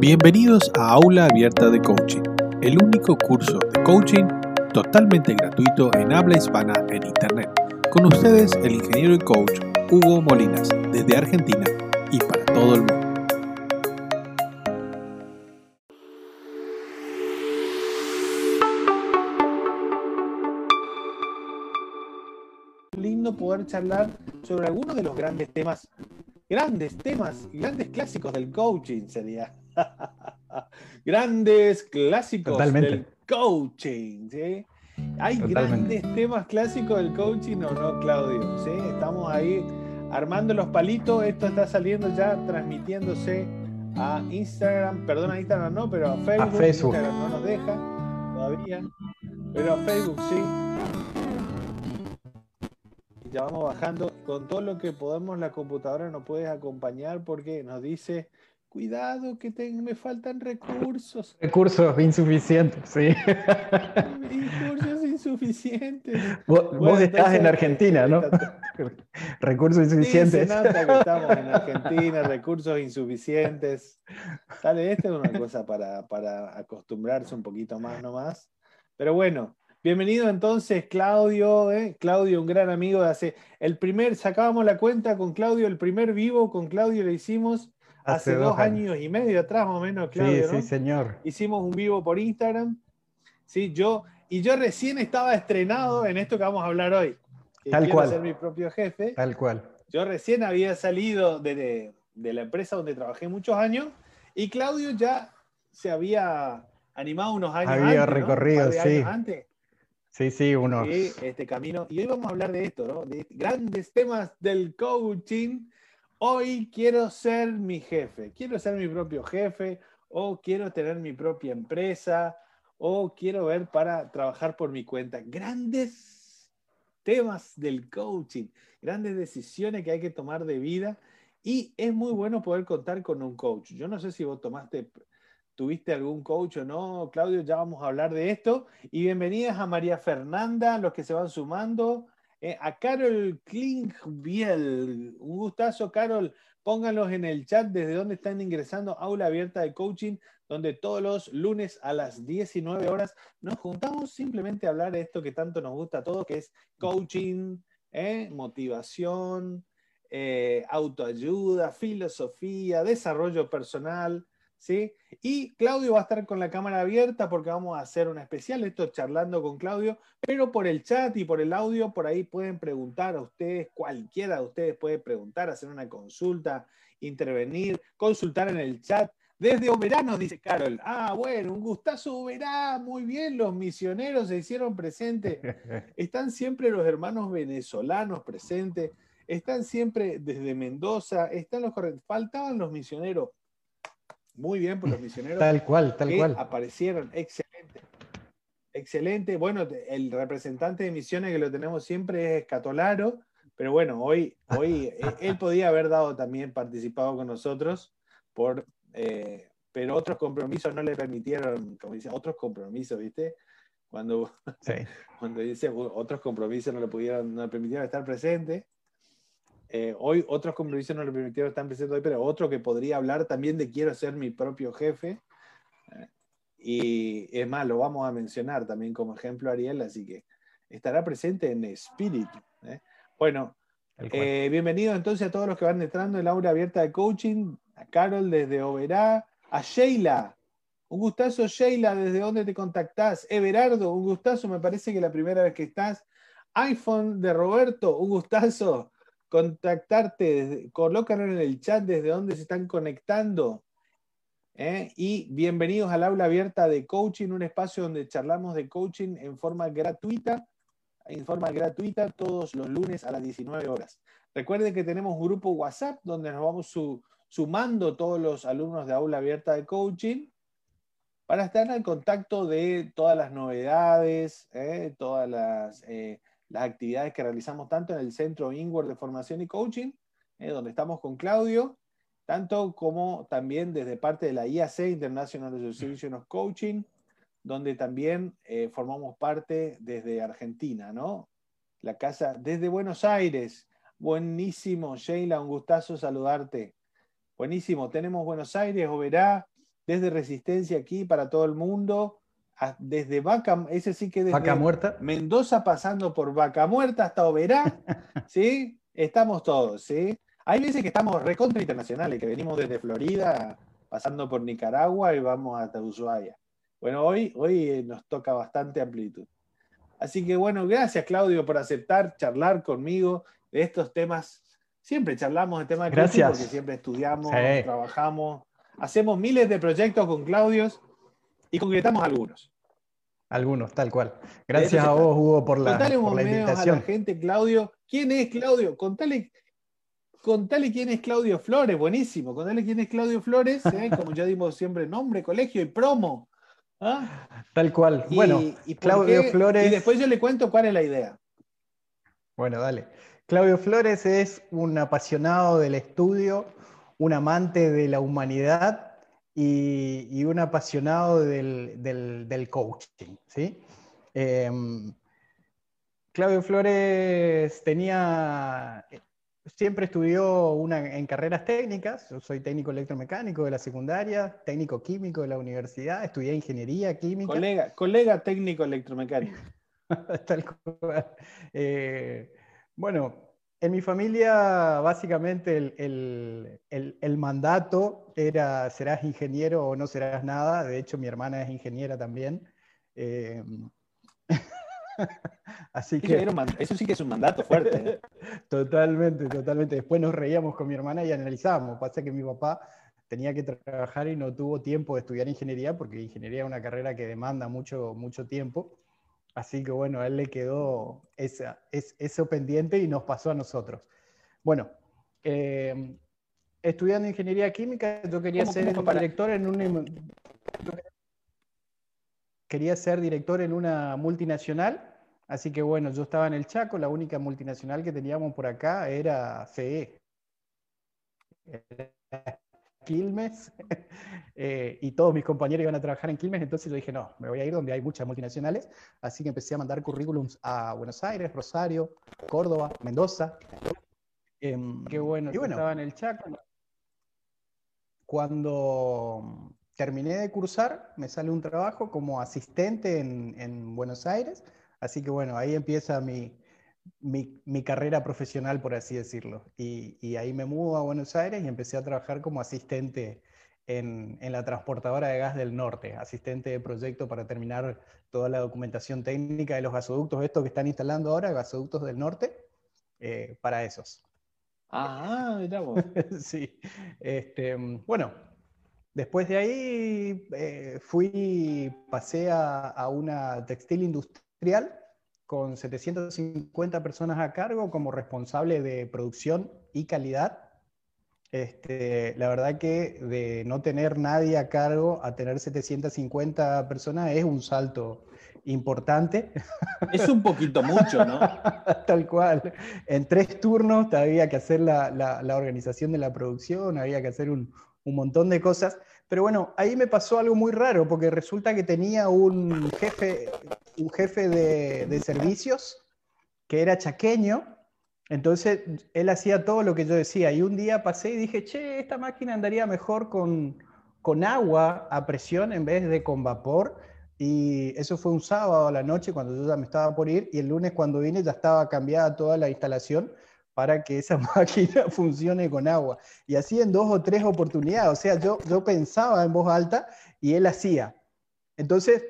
Bienvenidos a Aula Abierta de Coaching, el único curso de coaching totalmente gratuito en habla hispana en Internet. Con ustedes el ingeniero y coach Hugo Molinas, desde Argentina y para todo el mundo. lindo poder charlar sobre algunos de los grandes temas, grandes temas grandes clásicos del coaching sería. grandes clásicos Totalmente. del coaching, ¿sí? Hay Totalmente. grandes temas clásicos del coaching o no, Claudio, ¿sí? Estamos ahí armando los palitos, esto está saliendo ya, transmitiéndose a Instagram, perdón, a Instagram no, pero a Facebook. Facebook. Instagram no nos deja todavía, pero a Facebook sí. Ya vamos bajando. Con todo lo que podemos, la computadora nos puede acompañar porque nos dice, cuidado que te- me faltan recursos. Recursos insuficientes, sí. Recursos insuficientes. Vos, Bueno, vos estás entonces, en Argentina, ¿no? Recursos Sí, se insuficientes. nota que estamos en Argentina, recursos insuficientes. Sale, esta es una cosa para, para acostumbrarse un poquito más nomás. Pero bueno, bienvenido entonces, Claudio. ¿eh? Claudio, un gran amigo de hace. El primer, sacábamos la cuenta con Claudio, el primer vivo con Claudio lo hicimos hace, dos años. y medio atrás, más o menos, Sí, Claudio. sí, ¿no? señor. Hicimos un vivo por Instagram. Sí, yo, y yo recién estaba estrenado en esto que vamos a hablar hoy. que Tal cual. ser mi propio jefe. Tal cual. Yo recién había salido de, de- la empresa donde trabajé muchos años y Claudio ya se había animado unos años Había antes, ¿no? recorrido, de sí. años antes, Sí, sí, unos. sí, este camino. Y hoy vamos a hablar de esto, ¿no? De grandes temas del coaching. Hoy quiero ser mi jefe, quiero ser mi propio jefe o quiero tener mi propia empresa o quiero ver para trabajar por mi cuenta. Grandes temas del coaching, grandes decisiones que hay que tomar de vida y es muy bueno poder contar con un coach. Yo no sé si vos tomaste, tuviste algún coach o no, Claudio, ya vamos a hablar de esto. Y bienvenidas a María Fernanda, los que se van sumando, eh, a Carol Klinkbiel. Un gustazo, Carol. Pónganlos en el chat desde donde están ingresando Aula Abierta de Coaching, donde todos los lunes a las 19 horas nos juntamos simplemente a hablar de esto que tanto nos gusta a todos, que es coaching, eh, motivación, eh, autoayuda, filosofía, desarrollo personal. ¿Sí? Y Claudio va a estar con la cámara abierta porque vamos a hacer un especial, esto charlando con Claudio, pero por el chat y por el audio, por ahí pueden preguntar a ustedes, cualquiera de ustedes puede preguntar, hacer una consulta, intervenir, consultar en el chat. Desde Oberá nos dice Carol. Ah, bueno, un gustazo Oberá, muy bien, los misioneros se hicieron presentes. Están siempre los hermanos venezolanos presentes, están siempre desde Mendoza, están los faltaban los misioneros. Muy bien por los misioneros Tal cual, tal que cual. aparecieron. Excelente. Excelente. Bueno, el representante de misiones que lo tenemos siempre es Catolaro, pero bueno, hoy, hoy eh, él podía haber dado también participado con nosotros, por, eh, pero otros compromisos no le permitieron, como dice, otros compromisos, ¿viste? Cuando, Sí. cuando dice "Uh, otros compromisos no le pudieron, no le permitieron estar presente. Eh, hoy otros compromisos no le permitieron estar presente hoy, pero otro que podría hablar también de quiero ser mi propio jefe. Eh, y es más, lo vamos a mencionar también como ejemplo Ariel, así que estará presente en espíritu. ¿eh? Bueno, eh, bienvenido entonces a todos los que van entrando en la aula abierta de coaching, a Carol desde Oberá, a Sheila. Un gustazo, Sheila, ¿desde dónde te contactás? Everardo, un gustazo, me parece que la primera vez que estás. iPhone de Roberto, un gustazo contactarte, desde- colócalo en el chat desde dónde se están conectando. ¿eh? Y bienvenidos al aula abierta de coaching, un espacio donde charlamos de coaching en forma gratuita, en forma gratuita todos los lunes a las 19 horas. Recuerden que tenemos un grupo WhatsApp donde nos vamos su- sumando todos los alumnos de aula abierta de coaching para estar en contacto de todas las novedades, ¿eh? todas las, eh, las actividades que realizamos tanto en el Centro Inward de Formación y Coaching, ¿eh? donde estamos con Claudio, tanto como también desde parte de la IAC, International Association of Coaching, donde también eh, formamos parte desde Argentina, ¿no? La casa desde Buenos Aires. Buenísimo, Sheila, un gustazo saludarte. Buenísimo, tenemos Buenos Aires, Oberá, desde Resistencia aquí para todo el mundo, desde Vaca, ese sí que desde Vaca Muerta. Mendoza pasando por Vaca Muerta hasta Oberá, ¿sí? Estamos todos, ¿sí? Hay veces que estamos recontra internacionales, que venimos desde Florida, pasando por Nicaragua y vamos hasta Ushuaia. Bueno, hoy, hoy eh, nos toca bastante amplitud. Así que bueno, gracias Claudio por aceptar charlar conmigo de estos temas. Siempre charlamos de temas de gracias. porque siempre estudiamos, trabajamos, hacemos miles de proyectos con Claudios y concretamos algunos. Algunos, tal cual. Gracias a vos, Hugo, por la, por la invitación. a la gente, Claudio. ¿Quién es Claudio? Contale, contale quién es Claudio Flores, buenísimo. Contale quién es Claudio Flores, ¿eh? como ya dimos siempre nombre, colegio y promo. ¿Ah? Tal cual. bueno, Claudio Flores. Y después yo le cuento cuál es la idea. Bueno, dale. Claudio Flores es un apasionado del estudio, un amante de la humanidad y, un apasionado del, coaching. ¿sí? Em, Claudio Flores tenía, siempre estudió una, en carreras técnicas, yo soy técnico electromecánico de la secundaria, técnico químico de la universidad, estudié ingeniería química. Colega, colega técnico electromecánico. Tal cual. Eh, bueno, en mi familia, básicamente, el, mandato era serás ingeniero o no serás nada. De hecho, mi hermana es ingeniera también. Eh, así que... Eso sí que es un mandato fuerte. ¿eh? totalmente, totalmente. Después nos reíamos con mi hermana y analizábamos. Pasa que mi papá tenía que trabajar y no tuvo tiempo de estudiar ingeniería porque ingeniería es una carrera que demanda mucho, mucho tiempo. Así que bueno, a él le quedó esa, es, eso pendiente y nos pasó a nosotros. Bueno, eh, estudiando ingeniería química, yo quería ser director en un... Quería ser director en una multinacional, así que bueno, yo estaba en el Chaco, la única multinacional que teníamos por acá era CE. Quilmes eh, y todos mis compañeros iban a trabajar en Quilmes, entonces yo dije, no, me voy a ir donde hay muchas multinacionales, así que empecé a mandar currículums a Buenos Aires, Rosario, Córdoba, Mendoza. Em, Qué bueno, y bueno, estaba en el Chaco. Cuando terminé de cursar, me sale un trabajo como asistente en, en Buenos Aires, así que bueno, ahí empieza mi, mi, carrera profesional, por así decirlo. Y, ahí me mudo a Buenos Aires y empecé a trabajar como asistente en, la transportadora de gas del norte, asistente de proyecto para terminar toda la documentación técnica de los gasoductos, estos que están instalando ahora, gasoductos del norte, eh, para esos. Ah, mira sí. Este, bueno, después de ahí eh, fui, pasé a, a una textil industrial con 750 personas a cargo como responsable de producción y calidad. Este, la verdad que de no tener nadie a cargo a tener 750 personas es un salto importante. Es un poquito mucho, ¿no? Tal cual. En tres turnos había que hacer la, la, organización de la producción, había que hacer un, un montón de cosas. Pero bueno, ahí me pasó algo muy raro, porque resulta que tenía un jefe, un jefe de, servicios que era chaqueño, entonces él hacía todo lo que yo decía. Y un día pasé y dije, che, esta máquina andaría mejor con, con agua a presión en vez de con vapor. Y eso fue un sábado a la noche cuando yo ya me estaba por ir y el lunes cuando vine ya estaba cambiada toda la instalación para que esa máquina funcione con agua. Y así en dos o tres oportunidades. O sea, yo, yo pensaba en voz alta y él hacía. Entonces,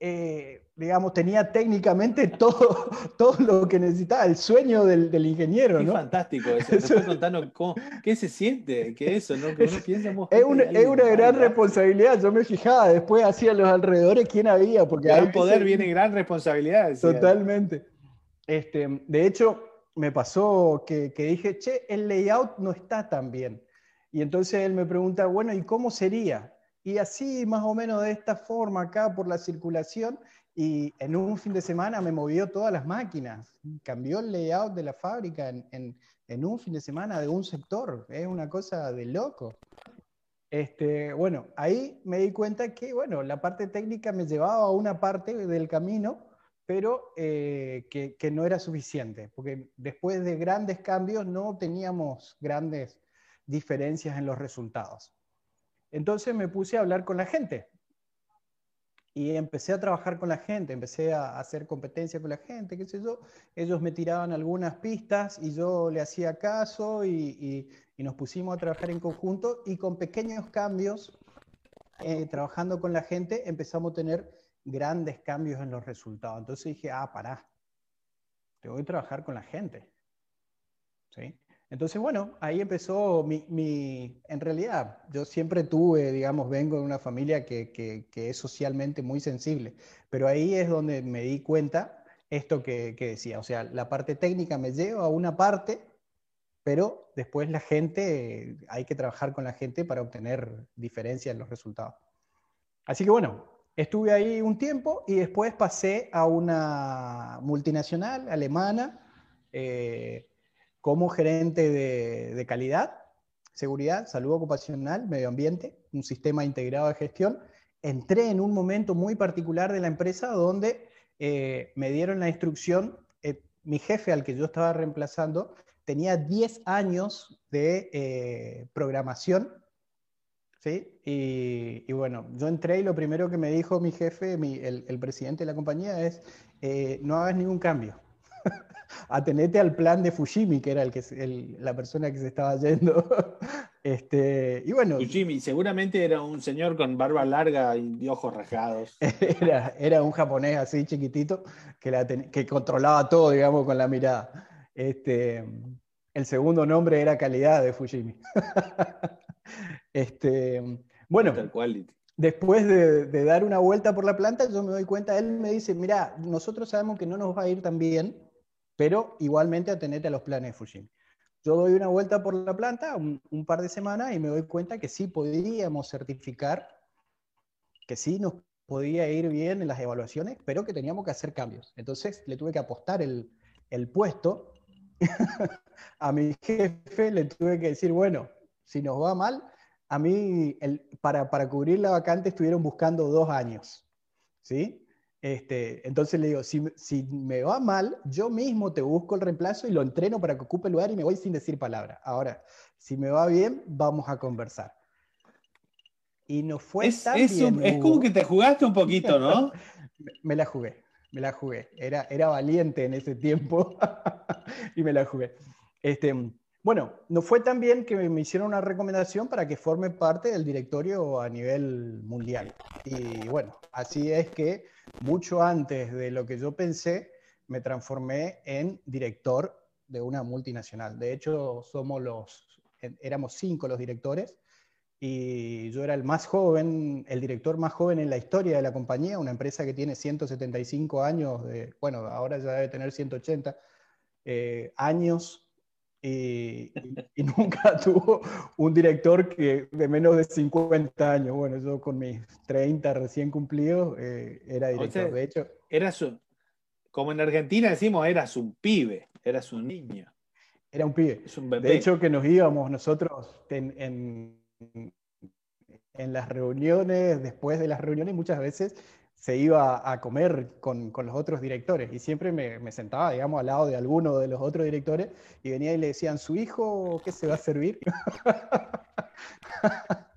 eh, digamos, tenía técnicamente todo, todo lo que necesitaba, el sueño del, del ingeniero. ¿no? fantástico eso. contando qué se siente, que eso, ¿no? Que es, es, una, es una gran responsabilidad. Yo me fijaba después hacia los alrededores quién había. Porque al poder viene gran responsabilidad. Totalmente. Este, de hecho, me pasó que, dije, che, el layout no está tan bien. Y entonces él me pregunta, bueno, ¿y cómo sería? Y así, más o menos de esta forma, acá por la circulación, y en un fin de semana me movió todas las máquinas, cambió el layout de la fábrica en, un fin de semana de un sector, es una cosa de loco. Este, bueno, ahí me di cuenta que, bueno, la parte técnica me llevaba a una parte del camino pero eh, que, no era suficiente, porque después de grandes cambios no teníamos grandes diferencias en los resultados. Entonces me puse a hablar con la gente. Y empecé a trabajar con la gente, empecé a hacer competencia con la gente, qué sé yo. Ellos me tiraban algunas pistas y yo le hacía caso y, nos pusimos a trabajar en conjunto y con pequeños cambios, eh, trabajando con la gente, empezamos a tener grandes cambios en los resultados. Entonces dije, ah, pará, te voy a trabajar con la gente. ¿Sí? Entonces, bueno, ahí empezó mi, en realidad, yo siempre tuve, digamos, vengo de una familia que, es socialmente muy sensible, pero ahí es donde me di cuenta esto que, decía, o sea, la parte técnica me lleva a una parte, pero después la gente, hay que trabajar con la gente para obtener diferencia en los resultados. Así que bueno, estuve ahí un tiempo y después pasé a una multinacional alemana. Eh, como gerente de, calidad, seguridad, salud ocupacional, medio ambiente, un sistema integrado de gestión, entré en un momento muy particular de la empresa donde eh, me dieron la instrucción, eh, mi jefe al que yo estaba reemplazando tenía 10 años de eh, programación, ¿sí? Y, bueno, yo entré y lo primero que me dijo mi jefe, el, el, presidente de la compañía, es, no hagas ningún cambio atenete al plan de Fujimi, que era el que, la persona que se estaba yendo. este, y bueno, Fujimi seguramente era un señor con barba larga y ojos rasgados. Era, era un japonés así chiquitito que, que controlaba todo, digamos, con la mirada. Este, el segundo nombre era calidad de Fujimi. este, bueno, después de, de, dar una vuelta por la planta, yo me doy cuenta, él me dice, mira, nosotros sabemos que no nos va a ir tan bien, pero igualmente atenete a los planes de Fujimi. Yo doy una vuelta por la planta un, par de semanas y me doy cuenta que sí podíamos certificar, que sí nos podía ir bien en las evaluaciones, pero que teníamos que hacer cambios. Entonces le tuve que apostar el, puesto a mi jefe, le tuve que decir, bueno, si nos va mal, a mí para, para cubrir la vacante estuvieron buscando dos años, ¿sí? Este, entonces le digo, si, si, me va mal, yo mismo te busco el reemplazo y lo entreno para que ocupe el lugar y me voy sin decir palabra. Ahora, si me va bien, vamos a conversar. Y no fue tan bien. es como que te jugaste un poquito, ¿no? me la jugué, me la jugué. Era, era valiente en ese tiempo y me la jugué. Este, bueno, no fue tan bien que me hicieron una recomendación para que forme parte del directorio a nivel mundial. Y bueno, así es que mucho antes de lo que yo pensé, me transformé en director de una multinacional. De hecho, somos los, éramos cinco los directores y yo era el más joven, el director más joven en la historia de la compañía, una empresa que tiene 175 años, bueno, ahora ya debe tener 180 eh, años y, nunca tuvo un director que de menos de 50 años. Bueno, yo con mis 30 recién cumplidos eh, era director. de hecho, eras un, como en Argentina decimos, eras un pibe, eras un niño. Era un pibe. De hecho, que nos íbamos nosotros en, en, en las reuniones, después de las reuniones, muchas veces se iba a comer con, con, los otros directores y siempre me, me, sentaba, digamos, al lado de alguno de los otros directores y venía y le decían, ¿su hijo qué se va a servir?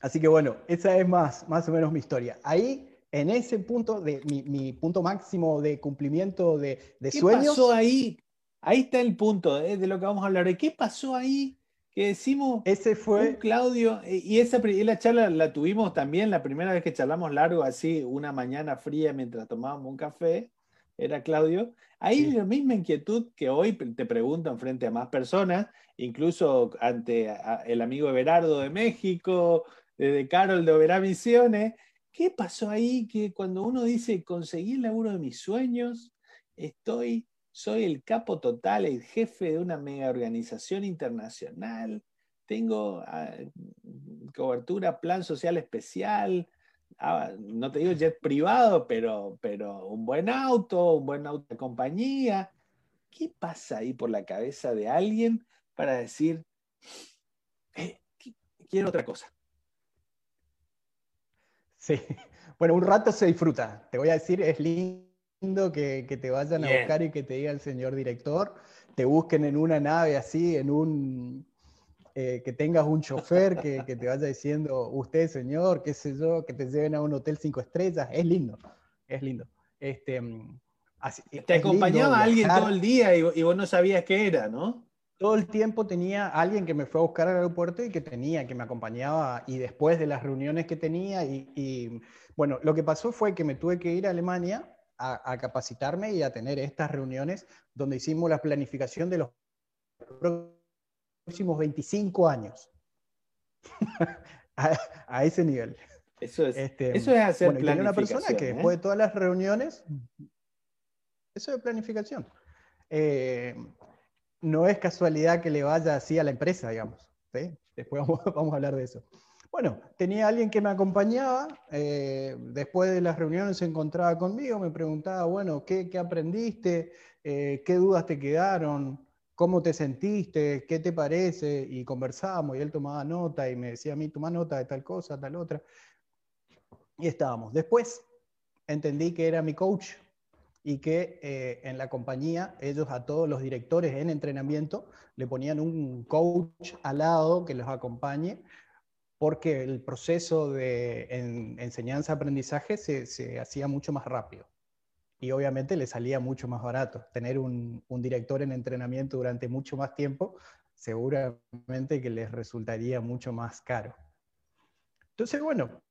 Así que bueno, esa es más, más o menos mi historia. Ahí, en ese punto, de mi, mi punto máximo de cumplimiento de, de ¿Qué sueños. pasó ahí? Ahí está el punto eh, de lo que vamos a hablar. ¿Qué pasó ahí que decimos, ese fue Claudio, eh, y esa la charla la tuvimos también la primera vez que charlamos largo, así, una mañana fría mientras tomábamos un café, era Claudio. Ahí la misma inquietud que hoy te pregunto frente a más personas, incluso ante el amigo Everardo de México, de Carol de Oberá Misiones. ¿Qué pasó ahí que cuando uno dice conseguí el laburo de mis sueños, estoy soy el capo total, el jefe de una mega organización internacional, tengo ah, cobertura, plan social especial, ah, no te digo jet privado, pero, pero un buen auto, un buen auto de compañía. ¿Qué pasa ahí por la cabeza de alguien para decir, eh, quiero otra cosa? Sí, bueno, un rato se disfruta. Te voy a decir, es lindo que, te vayan a buscar y que te diga el señor director, te busquen en una nave así, en un, eh, que tengas un chofer que, que, te vaya diciendo, usted señor, qué sé yo, que te lleven a un hotel cinco estrellas, es lindo, es lindo. Este, mm, te acompañaba alguien todo el día y, y, vos no sabías qué era, ¿no? Todo el tiempo tenía alguien que me fue a buscar al aeropuerto y que tenía, que me acompañaba y después de las reuniones que tenía y, y bueno, lo que pasó fue que me tuve que ir a Alemania a, a, capacitarme y a tener estas reuniones donde hicimos la planificación de los próximos 25 años. a, a, ese nivel. Eso es, este, eso es hacer bueno, planificación. una persona que ¿eh? después de todas las reuniones, eso es planificación. Eh, no es casualidad que le vaya así a la empresa, digamos. ¿sí? Después vamos, vamos, a hablar de eso. Bueno, tenía alguien que me acompañaba, eh, después de las reuniones se encontraba conmigo, me preguntaba, bueno, ¿qué, aprendiste? Eh, ¿Qué dudas te quedaron? ¿Cómo te sentiste? ¿Qué te parece? Y conversábamos y él tomaba nota y me decía a mí, toma nota de tal cosa, tal otra. Y estábamos. Después entendí que era mi coach y que eh, en la compañía ellos a todos los directores en entrenamiento le ponían un coach al lado que los acompañe porque el proceso de en, enseñanza-aprendizaje se, se, hacía mucho más rápido. Y obviamente le salía mucho más barato. Tener un, un, director en entrenamiento durante mucho más tiempo, seguramente que les resultaría mucho más caro. Entonces, bueno,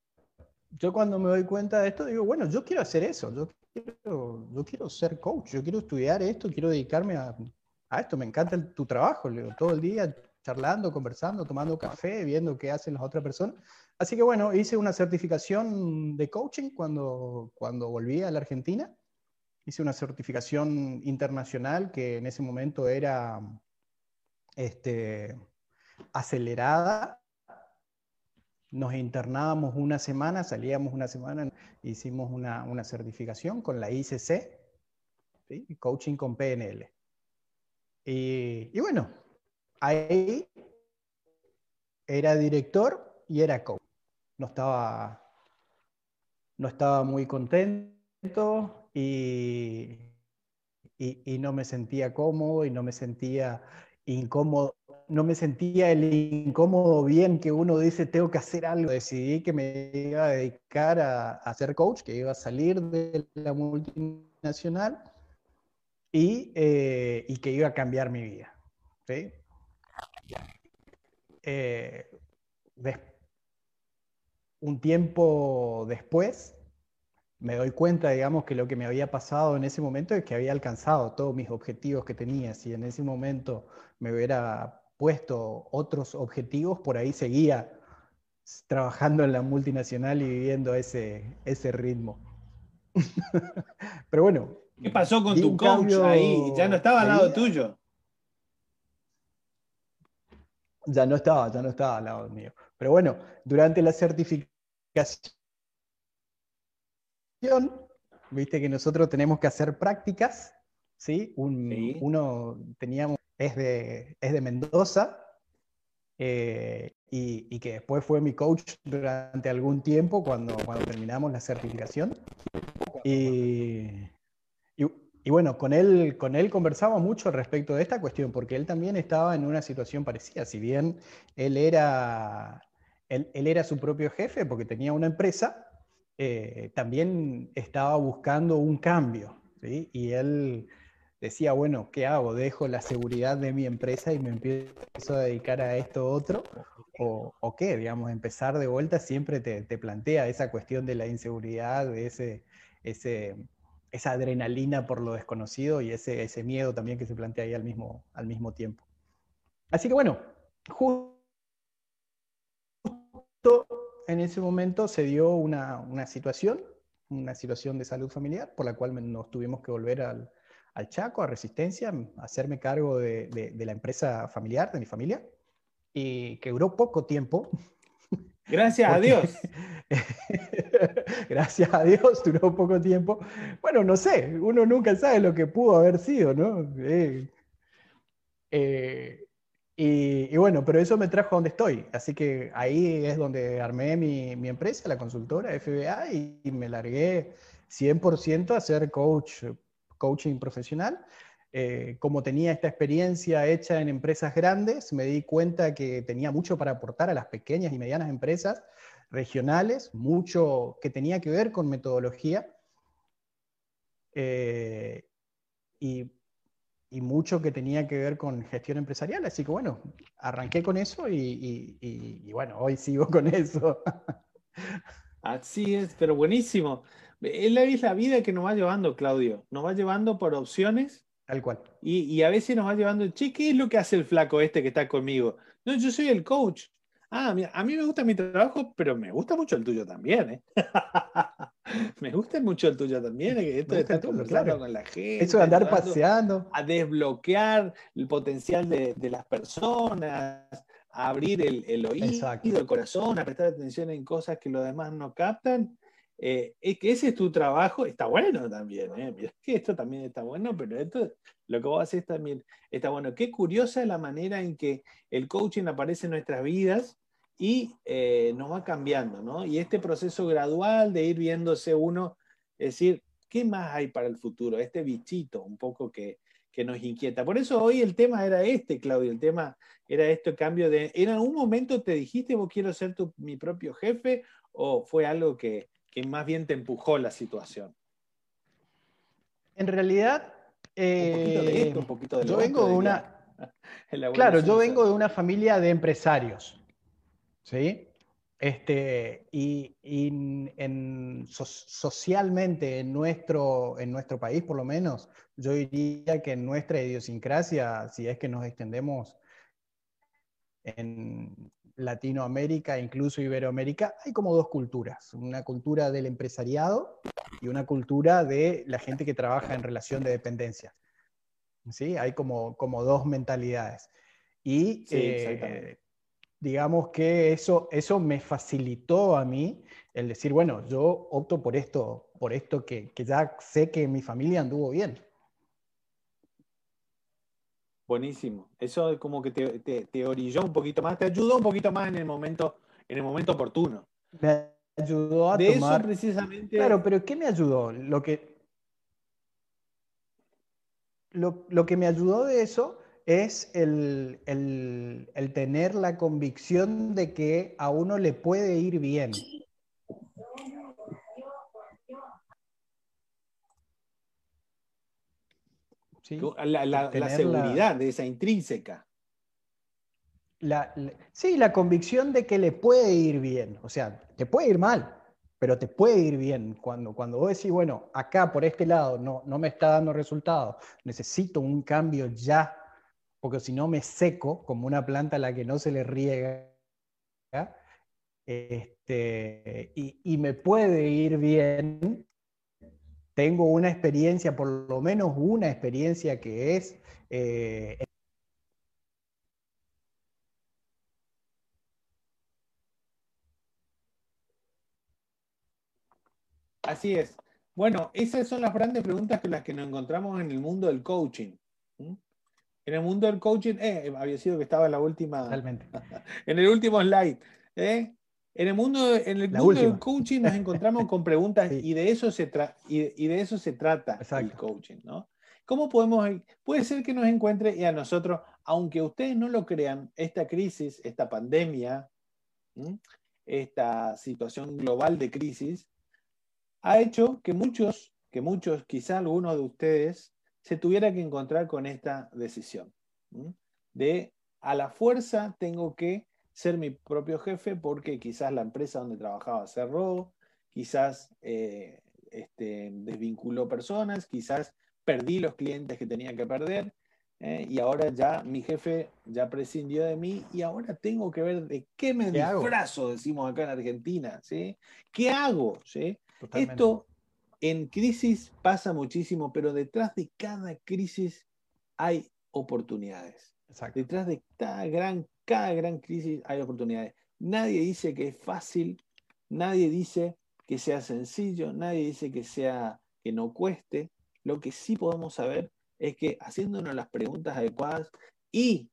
yo cuando me doy cuenta de esto, digo, bueno, yo quiero hacer eso, yo quiero, yo quiero ser coach, yo quiero estudiar esto, quiero dedicarme a, a esto, me encanta el, tu trabajo, leo, todo el día charlando, conversando, tomando café, viendo qué hacen las otras personas. Así que bueno, hice una certificación de coaching cuando, cuando volví a la Argentina. Hice una certificación internacional que en ese momento era este, acelerada nos internábamos una semana, salíamos una semana, hicimos una, una certificación con la ICC, ¿sí? coaching con PNL. Y, y, bueno, ahí era director y era coach. No estaba, no estaba muy contento y, y, no me sentía cómodo y no me sentía incómodo no me sentía el incómodo bien que uno dice, tengo que hacer algo. Decidí que me iba a dedicar a, a ser coach, que iba a salir de la multinacional y, eh, y que iba a cambiar mi vida. ¿sí? Eh, un tiempo después, me doy cuenta, digamos, que lo que me había pasado en ese momento es que había alcanzado todos mis objetivos que tenía. Si en ese momento me hubiera puesto otros objetivos, por ahí seguía trabajando en la multinacional y viviendo ese, ese ritmo. Pero bueno. ¿Qué pasó con tu coach ahí? ¿Ya no estaba al lado tuyo? Ya no estaba, ya no estaba al lado mío. Pero bueno, durante la certificación, viste que nosotros tenemos que hacer prácticas, ¿sí? Un, sí. Uno teníamos es de, es de Mendoza eh, y, y, que después fue mi coach durante algún tiempo cuando, cuando terminamos la certificación. Y, y, y, bueno, con él, con él conversaba mucho respecto de esta cuestión, porque él también estaba en una situación parecida, si bien él era, él, él era su propio jefe porque tenía una empresa, eh, también estaba buscando un cambio, ¿sí? Y él decía, bueno, ¿qué hago? ¿Dejo la seguridad de mi empresa y me empiezo a dedicar a esto otro? ¿O, o qué? Digamos, empezar de vuelta siempre te, te, plantea esa cuestión de la inseguridad, de ese, ese, esa adrenalina por lo desconocido y ese, ese miedo también que se plantea ahí al mismo, al mismo tiempo. Así que bueno, justo en ese momento se dio una, una situación, una situación de salud familiar por la cual nos tuvimos que volver al, al Chaco, a Resistencia, a hacerme cargo de, de, de, la empresa familiar, de mi familia, y que duró poco tiempo. Gracias porque, a Dios. gracias a Dios duró poco tiempo. Bueno, no sé, uno nunca sabe lo que pudo haber sido, ¿no? Eh, eh, y, y, bueno, pero eso me trajo a donde estoy. Así que ahí es donde armé mi, mi empresa, la consultora FBA, y, y me largué 100% a ser coach coaching profesional. Eh, como tenía esta experiencia hecha en empresas grandes, me di cuenta que tenía mucho para aportar a las pequeñas y medianas empresas regionales, mucho que tenía que ver con metodología eh, y, mucho que tenía que ver con gestión empresarial. Así que bueno, arranqué con eso y, bueno, hoy sigo con eso. Así es, pero buenísimo. La, es la vida que nos va llevando, Claudio. Nos va llevando por opciones. Tal cual. Y, y, a veces nos va llevando, che, ¿qué es lo que hace el flaco este que está conmigo? No, yo soy el coach. Ah, mira, a mí me gusta mi trabajo, pero me gusta mucho el tuyo también, ¿eh? me gusta mucho el tuyo también, ¿eh? esto de estar conversando con la gente. Eso de andar paseando. A desbloquear el potencial de, las personas, a abrir el, oído, el corazón, a prestar atención en cosas que los demás no captan. Eh, es que ese es tu trabajo, está bueno también, ¿eh? Mira que esto también está bueno, pero esto lo que vos haces también está bueno. Qué curiosa la manera en que el coaching aparece en nuestras vidas y eh, nos va cambiando, ¿no? Y este proceso gradual de ir viéndose uno, es decir, ¿qué más hay para el futuro? Este bichito un poco que, que nos inquieta. Por eso hoy el tema era este, Claudio, el tema era este cambio de... ¿En algún momento te dijiste vos quiero ser tu, mi propio jefe o fue algo que, que más bien te empujó la situación? En realidad, un poquito de esto, un poquito de lo Yo vengo de una. claro, yo vengo de una familia de empresarios. ¿Sí? Este, y, en, socialmente en nuestro, en nuestro país, por lo menos, yo diría que en nuestra idiosincrasia, si es que nos extendemos en Latinoamérica, incluso Iberoamérica, hay como dos culturas. Una cultura del empresariado y una cultura de la gente que trabaja en relación de dependencia. ¿Sí? Hay como, como dos mentalidades. Y eh, digamos que eso, eso me facilitó a mí el decir, bueno, yo opto por esto, por esto que, que ya sé que mi familia anduvo bien. Buenísimo. Eso como que te, te, te, orilló un poquito más, te ayudó un poquito más en el momento, en el momento oportuno ayudó a de tomar... eso precisamente... Claro, pero ¿qué me ayudó? Lo que, lo, que me ayudó de eso es el, tener la convicción de que a uno le puede ir bien. La, seguridad de esa intrínseca. sí, la convicción de que le puede ir bien. O sea, te puede ir mal, pero te puede ir bien. Cuando, cuando vos decís, bueno, acá por este lado no, no me está dando resultados, necesito un cambio ya, porque si no me seco como una planta a la que no se le riega, este, y, me puede ir bien, tengo una experiencia, por lo menos una experiencia que es eh, Así es. Bueno, esas son las grandes preguntas que las que nos encontramos en el mundo del coaching. En el mundo del coaching, eh, había sido que estaba en la última. Totalmente. En el último slide. ¿eh? En el mundo, en el mundo del coaching nos encontramos con preguntas y, de eso se y, de eso se trata el coaching, ¿no? ¿Cómo podemos, puede ser que nos encuentre y a nosotros, aunque ustedes no lo crean, esta crisis, esta pandemia, esta situación global de crisis, ha hecho que muchos, que muchos, quizá algunos de ustedes, se tuviera que encontrar con esta decisión. De a la fuerza tengo que ser mi propio jefe porque quizás la empresa donde trabajaba cerró, quizás eh, este, desvinculó personas, quizás perdí los clientes que tenía que perder ¿eh? y ahora ya mi jefe ya prescindió de mí y ahora tengo que ver de qué me disfrazo, decimos acá en Argentina, ¿sí? ¿Qué hago? ¿sí? Esto en crisis pasa muchísimo, pero detrás de cada crisis hay oportunidades. Detrás de cada gran, cada gran crisis hay oportunidades. Nadie dice que es fácil, nadie dice que sea sencillo, nadie dice que sea que no cueste. Lo que sí podemos saber es que haciéndonos las preguntas adecuadas y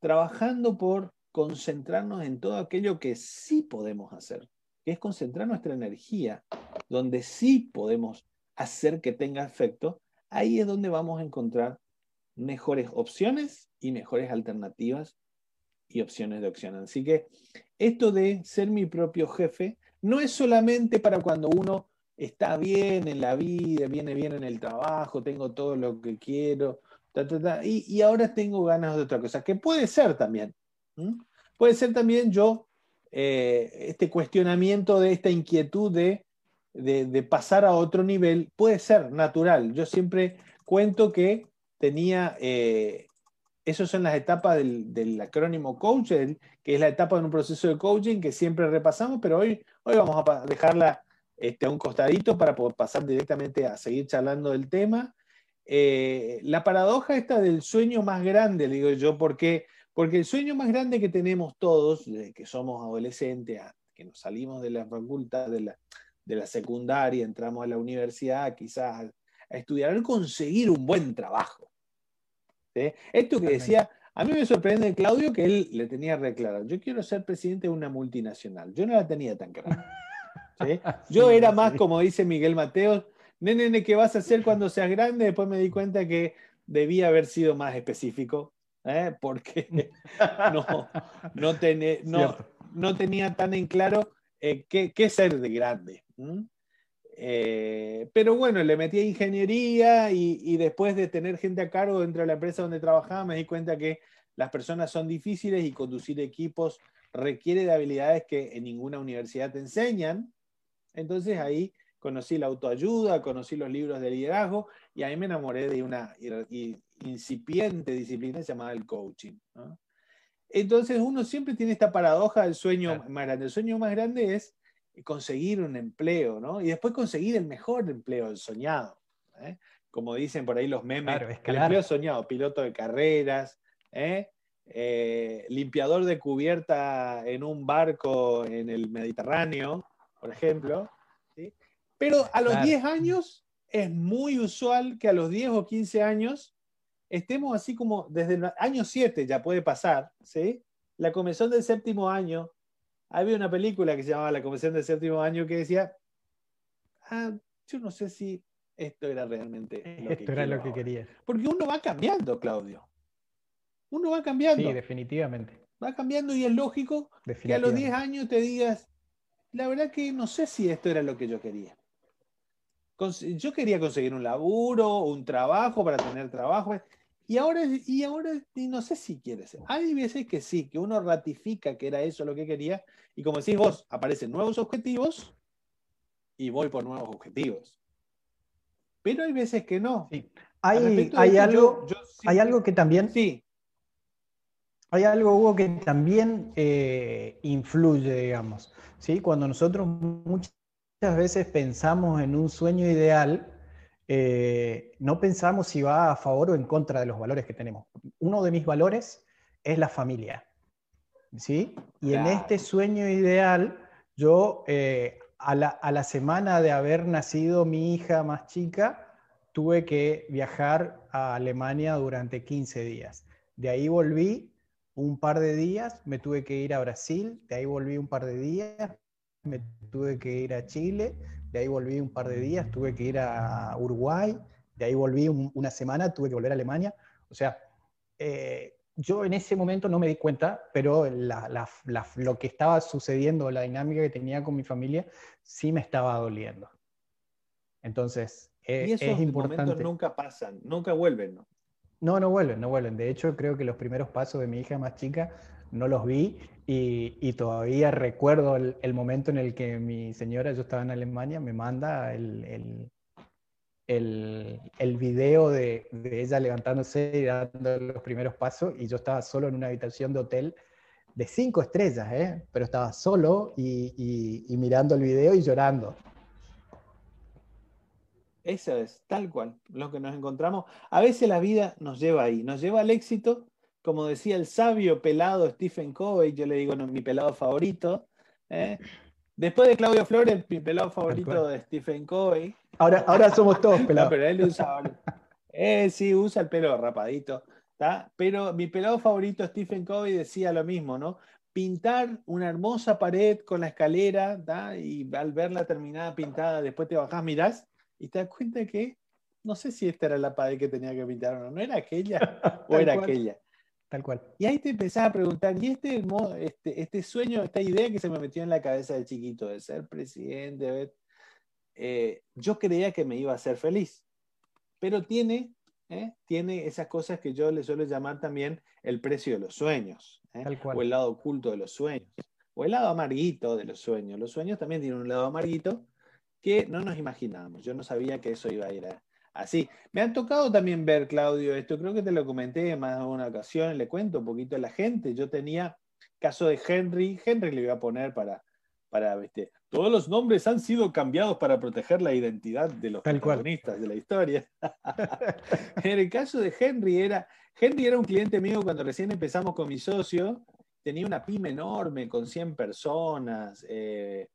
trabajando por concentrarnos en todo aquello que sí podemos hacer, que es concentrar nuestra energía donde sí podemos hacer que tenga efecto, ahí es donde vamos a encontrar mejores opciones y mejores alternativas y opciones de opción. Así que esto de ser mi propio jefe no es solamente para cuando uno está bien en la vida, viene bien en el trabajo, tengo todo lo que quiero, y, ahora tengo ganas de otra cosa, que puede ser también. Puede ser también yo, eh, este cuestionamiento de esta inquietud de, de, pasar a otro nivel, puede ser natural. Yo siempre cuento que tenía, eh, esas son las etapas del, acrónimo coach, que es la etapa de un proceso de coaching que siempre repasamos, pero hoy, hoy vamos a dejarla este, a un costadito para poder pasar directamente a seguir charlando del tema. Eh, la paradoja esta del sueño más grande, digo yo, porque, porque el sueño más grande que tenemos todos, que somos adolescentes, que nos salimos de la facultad, de la, de la secundaria, entramos a la universidad, quizás a estudiar, es conseguir un buen trabajo. Esto que decía, a mí me sorprende Claudio que él le tenía reclarado, yo quiero ser presidente de una multinacional, yo no la tenía tan clara. Yo era más, como dice Miguel Mateos, nene, ¿qué vas a hacer cuando seas grande? Después me di cuenta que debía haber sido más específico, ¿eh? porque no, no, no, tenía tan en claro eh, qué, ser de grande. Eh, pero bueno, le metí a ingeniería y, y, después de tener gente a cargo dentro de la empresa donde trabajaba, me di cuenta que las personas son difíciles y conducir equipos requiere de habilidades que en ninguna universidad te enseñan. Entonces ahí conocí la autoayuda, conocí los libros de liderazgo y ahí me enamoré de una incipiente disciplina llamada el coaching. Entonces uno siempre tiene esta paradoja del sueño más grande. El sueño más grande es conseguir un empleo, ¿no? Y después conseguir el mejor empleo, el soñado. ¿eh? Como dicen por ahí los memes, el empleo soñado, piloto de carreras, ¿eh? Eh, limpiador de cubierta en un barco en el Mediterráneo, por ejemplo. Pero a los 10 años es muy usual que a los 10 o 15 años estemos así como desde el año 7 ya puede pasar, ¿sí? La comisión del séptimo año, había una película que se llamaba La comisión del séptimo año que decía, ah, yo no sé si esto era realmente lo esto era lo que quería. Porque uno va cambiando, Claudio. Uno va cambiando. Sí, definitivamente. Va cambiando y es lógico que a los 10 años te digas, la verdad que no sé si esto era lo que yo quería. Yo quería conseguir un laburo, un trabajo para tener trabajo. Y ahora, y ahora no sé si quieres. Hay veces que sí, que uno ratifica que era eso lo que quería. Y como decís vos, aparecen nuevos objetivos y voy por nuevos objetivos. Pero hay veces que no. Hay, hay algo, hay algo que también. Sí. Hay algo, Hugo, que también eh, influye, digamos. ¿sí? Cuando nosotros muchas veces pensamos en un sueño ideal, eh, no pensamos si va a favor o en contra de los valores que tenemos. Uno de mis valores es la familia. ¿sí? Y en este sueño ideal, yo eh, a, la, a la semana de haber nacido mi hija más chica, tuve que viajar a Alemania durante 15 días. De ahí volví un par de días, me tuve que ir a Brasil, de ahí volví un par de días, me tuve que ir a Chile, de ahí volví un par de días, tuve que ir a Uruguay, de ahí volví una semana, tuve que volver a Alemania. O sea, eh, yo en ese momento no me di cuenta, pero lo que estaba sucediendo, la dinámica que tenía con mi familia, sí me estaba doliendo. Entonces, e, y esos es importante. Momentos nunca pasan, nunca vuelven, ¿no? No, no vuelven, no vuelven. De hecho, creo que los primeros pasos de mi hija más chica no los vi y, todavía recuerdo el, momento en el que mi señora, yo estaba en Alemania, me manda el, el, video de, ella levantándose y dando los primeros pasos y yo estaba solo en una habitación de hotel de cinco estrellas, ¿eh? pero estaba solo y, y mirando el video y llorando. Eso es, tal cual, lo que nos encontramos. A veces la vida nos lleva ahí, nos lleva al éxito como decía el sabio pelado Stephen Covey, yo le digo no, mi pelado favorito. ¿eh? Después de Claudio Flores, mi pelado favorito de Stephen Covey. Ahora, ahora somos todos pelados. pero él usa, eh, sí, usa el pelo rapadito. Pero mi pelado favorito, Stephen Covey, decía lo mismo, ¿no? Pintar una hermosa pared con la escalera, y al verla terminada pintada, después te bajás, mirás, y te das cuenta que no sé si esta era la pared que tenía que pintar o no, ¿no era aquella o era aquella? Tal cual. Y ahí te empezás a preguntar, ¿y este, este, este sueño, esta idea que se me metió en la cabeza de chiquito de ser presidente, eh, yo creía que me iba a hacer feliz, pero tiene, eh, tiene esas cosas que yo le suelo llamar también el precio de los sueños, eh, o el lado oculto de los sueños, o el lado amarguito de los sueños. Los sueños también tienen un lado amarguito que no nos imaginábamos. Yo no sabía que eso iba a ir a, así. Me han tocado también ver, Claudio, esto creo que te lo comenté en más de una ocasión, le cuento un poquito a la gente. Yo tenía caso de Henry, Henry le iba a poner para, para este, todos los nombres han sido cambiados para proteger la identidad de los protagonistas de la historia. en el caso de Henry era, Henry era un cliente mío cuando recién empezamos con mi socio, tenía una pyme enorme con 100 personas, eh,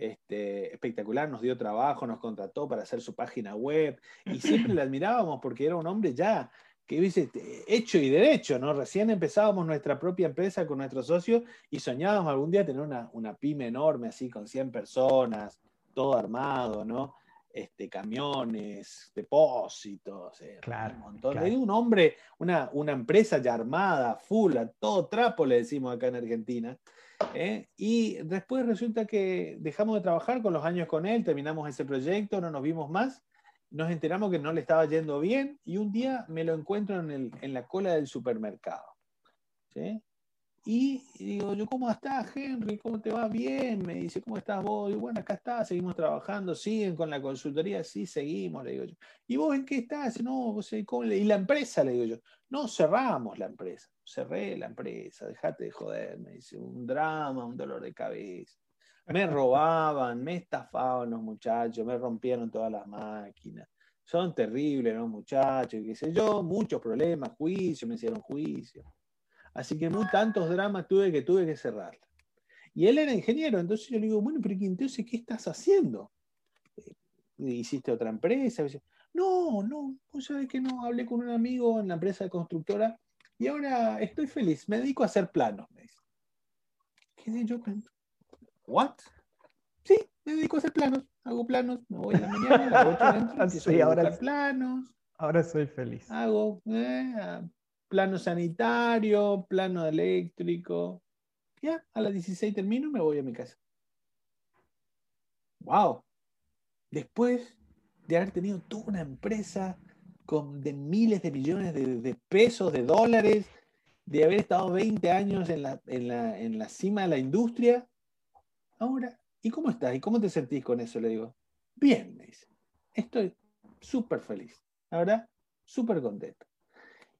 este, espectacular, nos dio trabajo, nos contrató para hacer su página web y siempre le admirábamos porque era un hombre ya que hubiese hecho y derecho, ¿no? Recién empezábamos nuestra propia empresa con nuestros socios y soñábamos algún día tener una, una pyme enorme así con 100 personas, todo armado, ¿no? Este, camiones, depósitos, eh, claro, un montón. Un hombre, una, una empresa ya armada, full, a todo trapo le decimos acá en Argentina. ¿Eh? Y después resulta que dejamos de trabajar con los años con él, terminamos ese proyecto, no nos vimos más, nos enteramos que no le estaba yendo bien y un día me lo encuentro en, el, en la cola del supermercado. ¿sí? Y digo, yo, ¿cómo estás, Henry? ¿Cómo te va? Bien. Me dice, ¿cómo estás vos? Y bueno, acá está, seguimos trabajando, siguen con la consultoría, sí, seguimos, le digo yo. ¿Y vos en qué estás? No, vos, ¿cómo ¿Y la empresa? Le digo yo. No, cerramos la empresa. Cerré la empresa, dejate de joder. Me dice, un drama, un dolor de cabeza. Me robaban, me estafaban los muchachos, me rompieron todas las máquinas. Son terribles los muchachos, qué sé yo, muchos problemas, juicio, me hicieron juicio. Así que muy tantos dramas tuve que tuve que cerrar. Y él era ingeniero, entonces yo le digo, bueno, pero entonces, ¿qué estás haciendo? Eh, ¿Hiciste otra empresa? No, no, vos sabés que no, hablé con un amigo en la empresa de constructora y ahora estoy feliz, me dedico a hacer planos, me dice. ¿Qué sé yo? ¿What? Sí, me dedico a hacer planos, hago planos, me voy a la mañana, a las 8 sí, ahora planos. Ahora soy feliz. Hago, eh, plano sanitario, plano eléctrico. Ya, a las 16 termino y me voy a mi casa. ¡Wow! Después de haber tenido toda una empresa con de miles de millones de, pesos, de dólares, de haber estado 20 años en la, en la cima de la industria, ahora, ¿y cómo estás? ¿Y cómo te sentís con eso? Le digo, bien, me dice. Estoy súper feliz. Ahora, súper contento.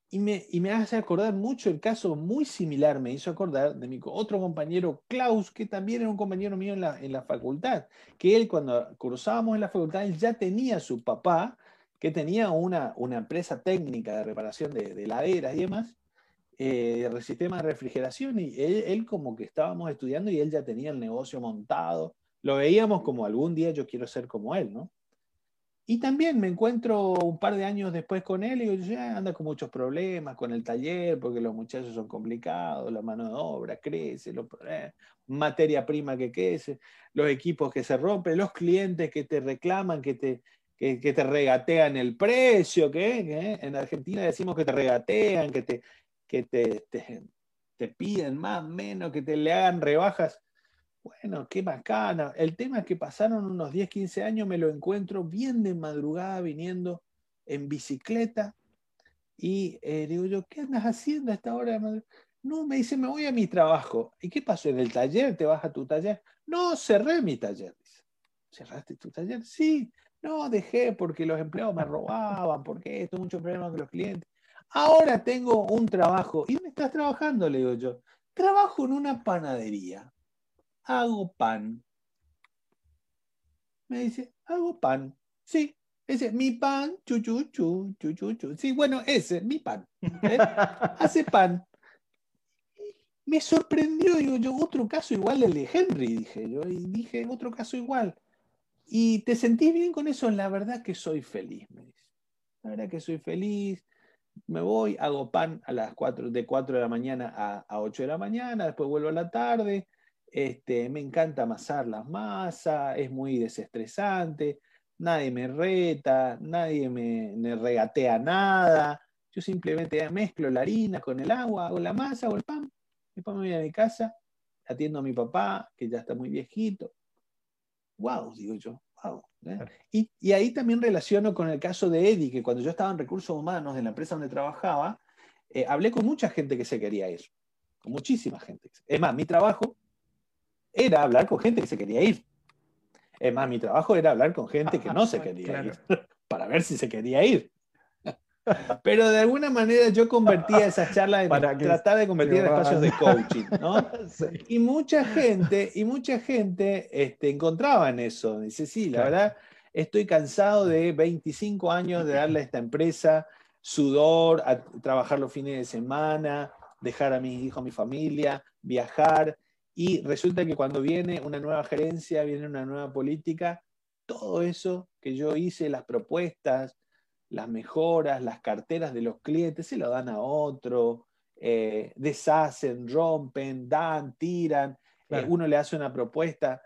Y me, y me, hace acordar mucho el caso muy similar, me hizo acordar de mi otro compañero Klaus, que también era un compañero mío en la, en la facultad, que él cuando cruzábamos en la facultad, él ya tenía su papá, que tenía una, una empresa técnica de reparación de, de heladeras y demás, eh, de sistema de refrigeración, y él, como que estábamos estudiando y él ya tenía el negocio montado, lo veíamos como algún día yo quiero ser como él, ¿no? Y también me encuentro un par de años después con él y digo, ya anda con muchos problemas con el taller porque los muchachos son complicados, la mano de obra crece, eh, materia prima que crece, los equipos que se rompen, los clientes que te reclaman, que te, que, te regatean el precio, que en Argentina decimos que te regatean, que te, que te, te, piden más, menos, que te le hagan rebajas bueno, qué bacana. El tema es que pasaron unos 10, 15 años, me lo encuentro bien de madrugada viniendo en bicicleta y eh, digo yo, ¿qué andas haciendo a esta hora de madrugada? No, me dice, me voy a mi trabajo. ¿Y qué pasó? ¿En el taller? ¿Te vas a tu taller? No, cerré mi taller. Dice. ¿Cerraste tu taller? Sí. No, dejé porque los empleados me robaban, porque esto, mucho problema con los clientes. Ahora tengo un trabajo. ¿Y dónde estás trabajando? Le digo yo. Trabajo en una panadería hago pan. Me dice, hago pan. Sí, ese, mi pan, chu, chu, chu, chu, chu, chu. Sí, bueno, ese, mi pan. ¿eh? Hace pan. Me sorprendió, digo yo, otro caso igual el de Henry, dije yo, y dije, otro caso igual. ¿Y te sentís bien con eso? La verdad que soy feliz, me dice. La verdad que soy feliz. Me voy, hago pan a las 4, de 4 de la mañana a, a 8 de la mañana, después vuelvo a la tarde, este, me encanta amasar las masas, es muy desestresante. nadie me reta, nadie me, regatea nada. Yo simplemente mezclo la harina con el agua, hago la masa, hago el pan, después me voy a mi casa, atiendo a mi papá, que ya está muy viejito. ¡Wow! Digo yo, wow. ¿eh? Y, y, ahí también relaciono con el caso de Eddie, que cuando yo estaba en recursos humanos en la empresa donde trabajaba, eh, hablé con mucha gente que se quería ir, con muchísima gente. Es más, mi trabajo era hablar con gente que se quería ir. Es más, mi trabajo era hablar con gente que no se quería ir, para ver si se quería ir. Pero de alguna manera yo convertía esa charla en para tratar de convertir en espacios de coaching, ¿no? Y mucha gente, y mucha gente este, encontraba en eso. Dice, sí, la verdad, estoy cansado de 25 años de darle a esta empresa sudor, a trabajar los fines de semana, dejar a mis hijos, a mi familia, viajar. Y resulta que cuando viene una nueva gerencia, viene una nueva política, todo eso que yo hice, las propuestas, las mejoras, las carteras de los clientes, se lo dan a otro, eh, deshacen, rompen, dan, tiran, eh, uno le hace una propuesta,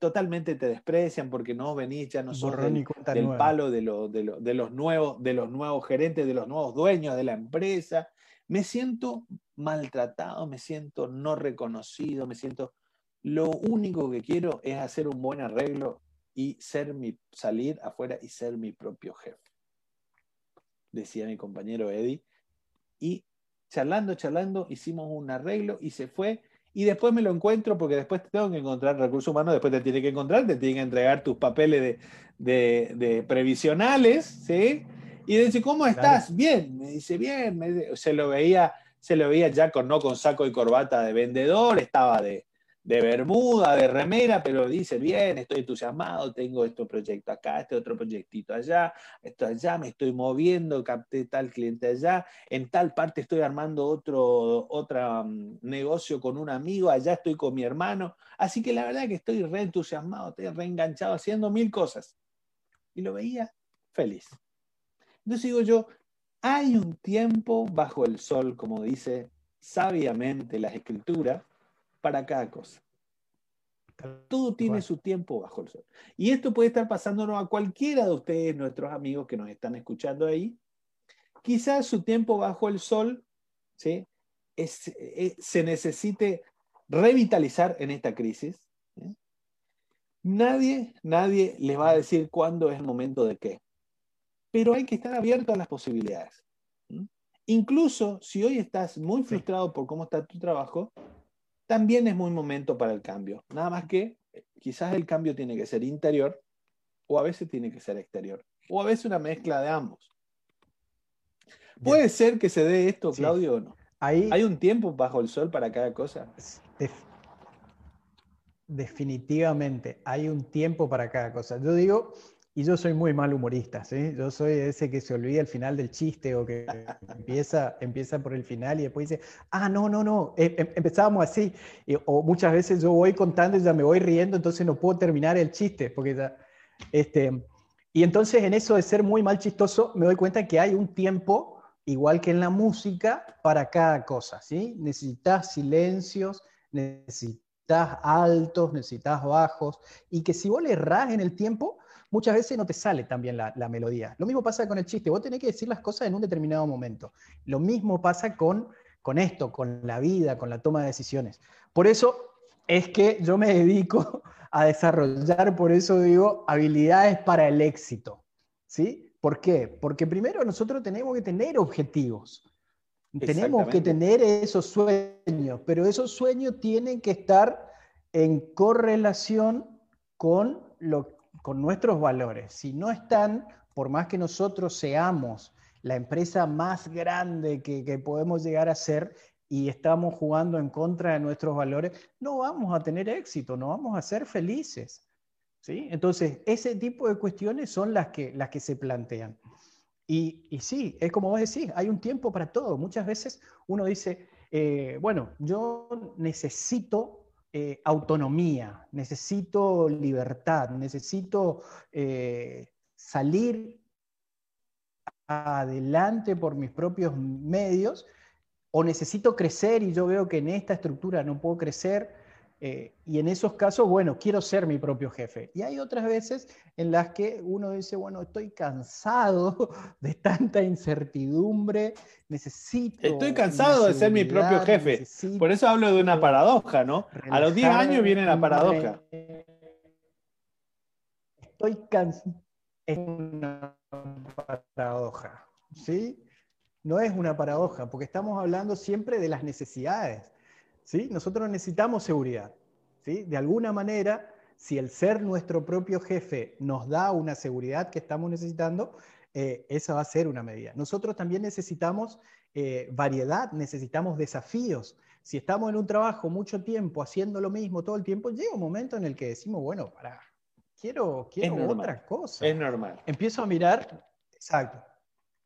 totalmente te desprecian porque no venís, ya no sos del, palo de, de, los nuevos, de los nuevos gerentes, de los nuevos dueños de la empresa. Me siento maltratado, me siento no reconocido, me siento... Lo único que quiero es hacer un buen arreglo y ser mi, salir afuera y ser mi propio jefe, decía mi compañero Eddie. Y charlando, charlando, hicimos un arreglo y se fue. Y después me lo encuentro porque después te tengo que encontrar recursos humanos, después te tiene que encontrar, te tiene que entregar tus papeles de, de, previsionales, ¿sí? Y dice, ¿cómo estás? Bien, me dice, bien, se lo veía, se lo veía ya con, no con saco y corbata de vendedor, estaba de, de bermuda, de remera, pero dice, bien, estoy entusiasmado, tengo este proyecto acá, este otro proyectito allá, esto allá, me estoy moviendo, capté tal cliente allá, en tal parte estoy armando otro, otro mm, negocio con un amigo, allá estoy con mi hermano, así que la verdad que estoy re entusiasmado, estoy reenganchado haciendo mil cosas. Y lo veía feliz. Entonces digo yo, hay un tiempo bajo el sol, como dice sabiamente las escrituras, para cada cosa. Todo tiene su tiempo bajo el sol. Y esto puede estar pasándonos a cualquiera de ustedes, nuestros amigos que nos están escuchando ahí. Quizás su tiempo bajo el sol ¿sí? Eh, se necesite revitalizar en esta crisis. Nadie, nadie les va a decir cuándo es el momento de qué. Pero hay que estar abierto a las posibilidades. Incluso si hoy estás muy frustrado por cómo está tu trabajo, también es muy momento para el cambio. Nada más que eh, quizás el cambio tiene que ser interior o a veces tiene que ser exterior. O a veces una mezcla de ambos. ¿Puede ser que se dé esto, Claudio, o no? ¿Hay un tiempo bajo el sol para cada cosa? definitivamente, hay un tiempo para cada cosa. Yo digo, y yo soy muy mal humorista, ¿sí? Yo soy ese que se olvida el final del chiste o que empieza, empieza por el final y después dice, ah, no, no, no, em, em, empezábamos así. o muchas veces yo voy contando y ya me voy riendo, entonces no puedo terminar el chiste, porque ya, este, y entonces en eso de ser muy mal chistoso, me doy cuenta que hay un tiempo, igual que en la música, para cada cosa, ¿sí? Necesitas silencios, necesitas altos, necesitas bajos, y que si vos le errás en el tiempo, muchas veces no te sale también la, la, melodía. Lo mismo pasa con el chiste, vos tenés que decir las cosas en un determinado momento. Lo mismo pasa con, con esto, con la vida, con la toma de decisiones. Por eso es que yo me dedico a desarrollar, por eso digo, habilidades para el éxito. ¿Sí? ¿Por qué? Porque primero nosotros tenemos que tener objetivos. Tenemos que tener esos sueños, pero esos sueños tienen que estar en correlación con lo con nuestros valores, si no están, por más que nosotros seamos la empresa más grande que, podemos llegar a ser y estamos jugando en contra de nuestros valores, no vamos a tener éxito, no vamos a ser felices. ¿sí? Entonces, ese tipo de cuestiones son las que, las que se plantean. Y, y sí, es como vos decís, hay un tiempo para todo. Muchas veces uno dice, eh, bueno, yo necesito eh, autonomía, necesito libertad, necesito eh, salir adelante por mis propios medios o necesito crecer y yo veo que en esta estructura no puedo crecer, Eh, y en esos casos, bueno, quiero ser mi propio jefe. Y hay otras veces en las que uno dice, bueno, estoy cansado de tanta incertidumbre, necesito... Estoy cansado de ser mi propio jefe. Por eso hablo de una paradoja, ¿no? A los 10 años viene la paradoja. Estoy cansado. Es una paradoja, ¿sí? No es una paradoja, porque estamos hablando siempre de las necesidades. ¿Sí? Nosotros necesitamos seguridad. ¿sí? De alguna manera, si el ser nuestro propio jefe nos da una seguridad que estamos necesitando, eh, esa va a ser una medida. Nosotros también necesitamos eh, variedad, necesitamos desafíos. Si estamos en un trabajo mucho tiempo haciendo lo mismo todo el tiempo, llega un momento en el que decimos, bueno, para, quiero, quiero otra cosa. Es normal. Empiezo a mirar, exacto,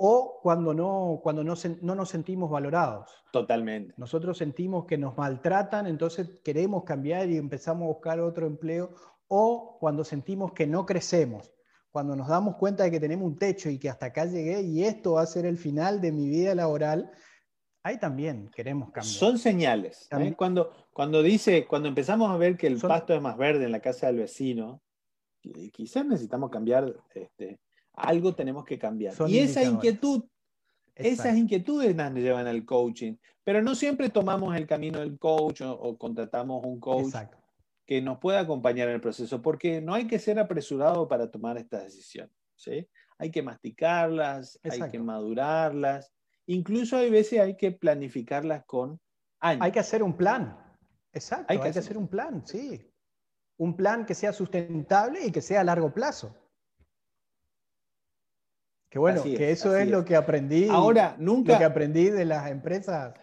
o cuando no, cuando no, no, nos sentimos valorados. Totalmente. Nosotros sentimos que nos maltratan, entonces queremos cambiar y empezamos a buscar otro empleo, o cuando sentimos que no crecemos, cuando nos damos cuenta de que tenemos un techo y que hasta acá llegué y esto va a ser el final de mi vida laboral, ahí también queremos cambiar. Son señales. ¿eh? Cuando, cuando dice, cuando empezamos a ver que el pasto es más verde en la casa del vecino, quizás necesitamos cambiar este, algo tenemos que cambiar. y esa inquietud, esas inquietudes nos llevan al coaching, pero no siempre tomamos el camino del coach o, contratamos un coach que nos pueda acompañar en el proceso, porque no hay que ser apresurado para tomar estas decisiones. ¿sí? Hay que masticarlas, hay que madurarlas, incluso hay veces hay que planificarlas con años. Hay que hacer un plan. Exacto, hay que, hay que hacer un plan, sí. Un plan que sea sustentable y que sea a largo plazo. Que bueno, que eso es, lo que aprendí. Ahora, nunca. Lo que aprendí de las empresas,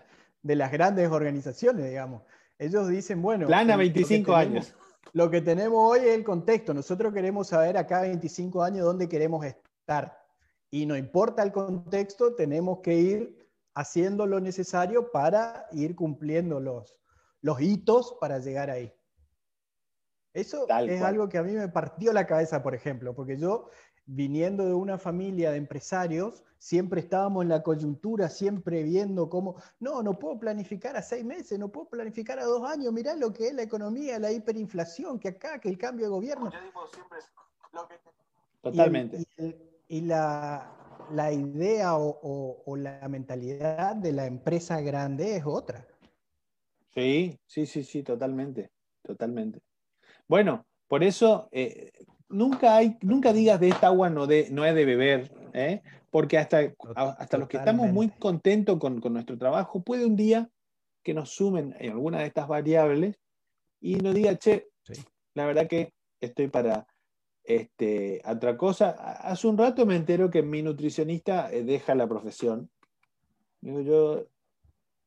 de las grandes organizaciones, digamos. Ellos dicen, bueno. Plan a 25 años. Lo que tenemos hoy es el contexto. Nosotros queremos saber acá 25 años dónde queremos estar. Y no importa el contexto, tenemos que ir haciendo lo necesario para ir cumpliendo los, los hitos para llegar ahí. Eso es algo que a mí me partió la cabeza, por ejemplo, porque yo viniendo de una familia de empresarios, siempre estábamos en la coyuntura, siempre viendo cómo, no, no puedo planificar a seis meses, no puedo planificar a dos años, mirá lo que es la economía, la hiperinflación, que acá, que el cambio de gobierno. Totalmente. Y, la, idea o, la mentalidad de la empresa grande es otra. Sí, sí, sí, sí, totalmente, totalmente. Bueno, por eso eh, nunca, hay, nunca digas de esta agua no, de, no es de beber, ¿eh? porque hasta, hasta los que estamos muy contentos con, nuestro trabajo, puede un día que nos sumen en alguna de estas variables y nos diga, che, la verdad que estoy para este, otra cosa. Hace un rato me entero que mi nutricionista eh, deja la profesión. Digo yo,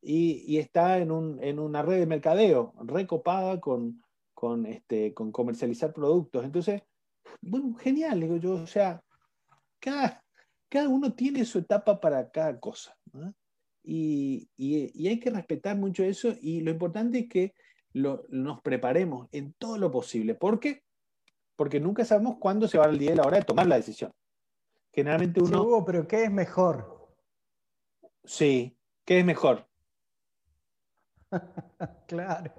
y, está en, un, en, una red de mercadeo recopada con, con, este, con comercializar productos. Entonces, bueno, genial, digo yo, o sea, cada, cada uno tiene su etapa para cada cosa. Y, hay que respetar mucho eso y lo importante es que nos preparemos en todo lo posible. ¿Por qué? Porque nunca sabemos cuándo se va el día y la hora de tomar la decisión. Generalmente uno... Sí, pero ¿qué es mejor? Sí, ¿qué es mejor? claro.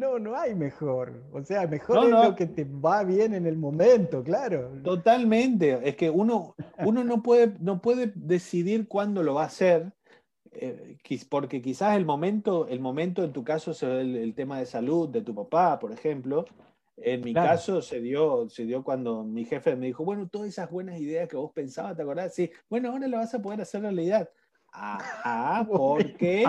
No, no hay mejor. O sea, mejor es lo que te va bien en el momento, claro. Totalmente. Es que uno, uno no, puede, no puede decidir cuándo lo va a hacer, eh, porque quizás el momento, el momento en tu caso es el, tema de salud de tu papá, por ejemplo. En mi caso se dio, se dio cuando mi jefe me dijo, bueno, todas esas buenas ideas que vos pensabas, ¿te acordás? Sí, bueno, ahora la vas a poder hacer realidad. Ajá, ¿por qué?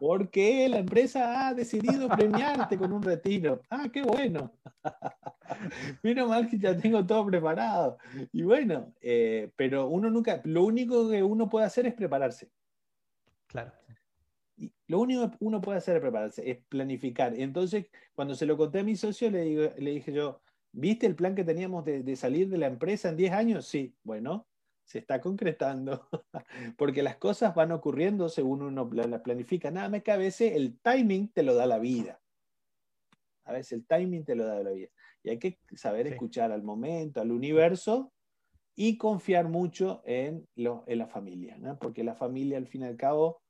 Porque la empresa ha decidido premiarte con un retiro. Ah, qué bueno. Menos mal que ya tengo todo preparado. Y bueno, eh, pero uno nunca, lo único que uno puede hacer es prepararse. Claro. Y lo único que uno puede hacer es prepararse, es planificar. Entonces, cuando se lo conté a mi socio, le, le dije yo, ¿viste el plan que teníamos de, de salir de la empresa en 10 años? Sí, bueno, se está concretando, porque las cosas van ocurriendo según uno las planifica. Nada más que a veces el timing te lo da la vida. A veces el timing te lo da la vida. Y hay que saber escuchar al momento, al universo y confiar mucho en, en la familia, porque la familia al fin y al cabo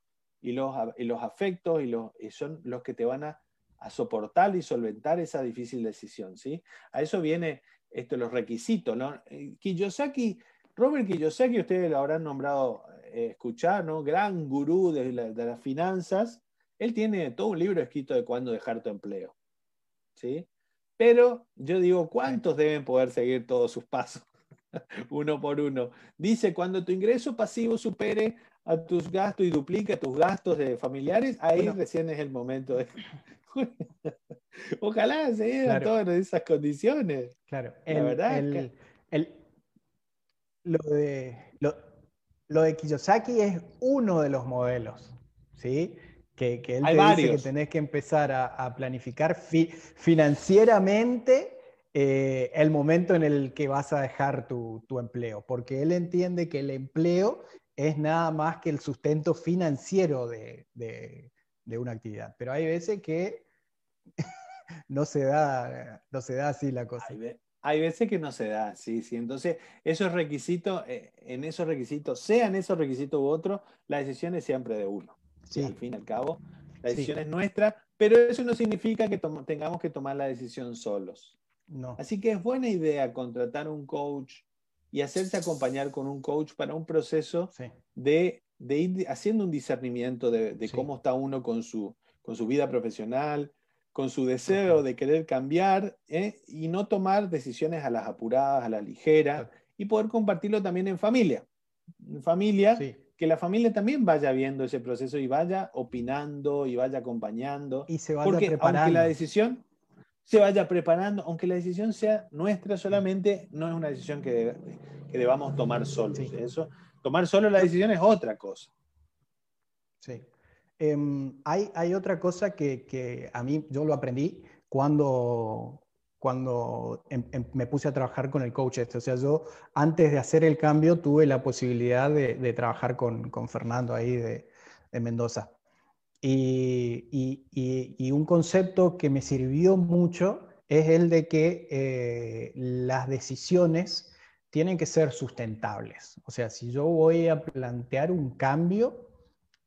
y los, los afectos y los, son los que te van a, soportar y solventar esa difícil decisión, ¿sí? A eso viene esto, los requisitos, ¿no? Eh, Kiyosaki, Robert Kiyosaki, ustedes lo habrán nombrado, eh, escuchar, ¿no? Gran gurú de, de, las finanzas. Él tiene todo un libro escrito de cuándo dejar tu empleo, ¿sí? Pero yo digo, ¿cuántos deben poder seguir todos sus pasos? uno por uno. Dice, cuando tu ingreso pasivo supere a tus gastos y duplica tus gastos de familiares, ahí recién es el momento de... Ojalá se dieran todas esas condiciones. Claro, la verdad lo, de, lo, de Kiyosaki es uno de los modelos, ¿sí? Que, que él te dice que tenés que empezar a, planificar financieramente eh, el momento en el que vas a dejar tu, empleo, porque él entiende que el empleo es nada más que el sustento financiero de, una actividad. Pero hay veces que no, se da, no se da así la cosa. Hay, veces que no se da, sí, sí. Entonces, esos requisitos, eh, en esos requisitos, sean esos requisitos u otros, la decisión es siempre de uno. Sí. Al fin y al cabo, la decisión es nuestra, pero eso no significa que tengamos que tomar la decisión solos. Así que es buena idea contratar un coach y hacerse acompañar con un coach para un proceso de, ir haciendo un discernimiento de, cómo está uno con su, con su vida profesional, con su deseo de querer cambiar ¿eh? y no tomar decisiones a las apuradas, a la ligera y poder compartirlo también en familia. En familia, que la familia también vaya viendo ese proceso y vaya opinando y vaya acompañando. Y se vaya porque aunque la decisión, se vaya preparando, aunque la decisión sea nuestra solamente, no es una decisión que, debamos tomar solos. Eso, tomar solo la decisión es otra cosa. Sí. Em, hay, otra cosa que, a mí yo lo aprendí cuando, cuando em, em, me puse a trabajar con el coach este. O sea, yo antes de hacer el cambio tuve la posibilidad de, trabajar con, Fernando ahí de, de Mendoza. Y, un concepto que me sirvió mucho es el de que eh, las decisiones tienen que ser sustentables. O sea, si yo voy a plantear un cambio,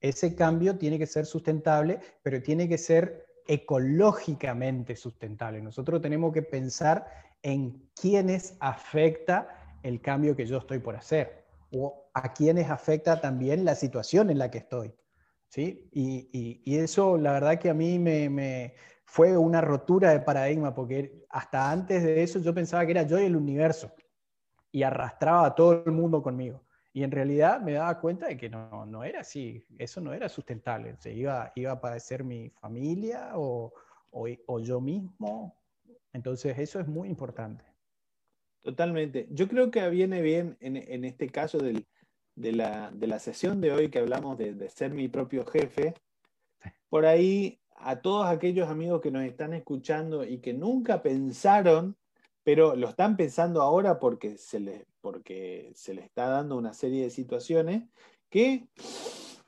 ese cambio tiene que ser sustentable, pero tiene que ser ecológicamente sustentable. Nosotros tenemos que pensar en quiénes afecta el cambio que yo estoy por hacer o a quiénes afecta también la situación en la que estoy. ¿sí? Y, eso, la verdad que a mí me, fue una rotura de paradigma, porque hasta antes de eso yo pensaba que era yo y el universo, y arrastraba a todo el mundo conmigo. Y en realidad me daba cuenta de que no, no era así, eso no era sustentable, se iba, iba a padecer mi familia o, o, yo mismo. Entonces eso es muy importante. Totalmente. Yo creo que viene bien en, en este caso del, de la, sesión de hoy que hablamos de, ser mi propio jefe, por ahí a todos aquellos amigos que nos están escuchando y que nunca pensaron, pero lo están pensando ahora porque se les, porque se les está dando una serie de situaciones, que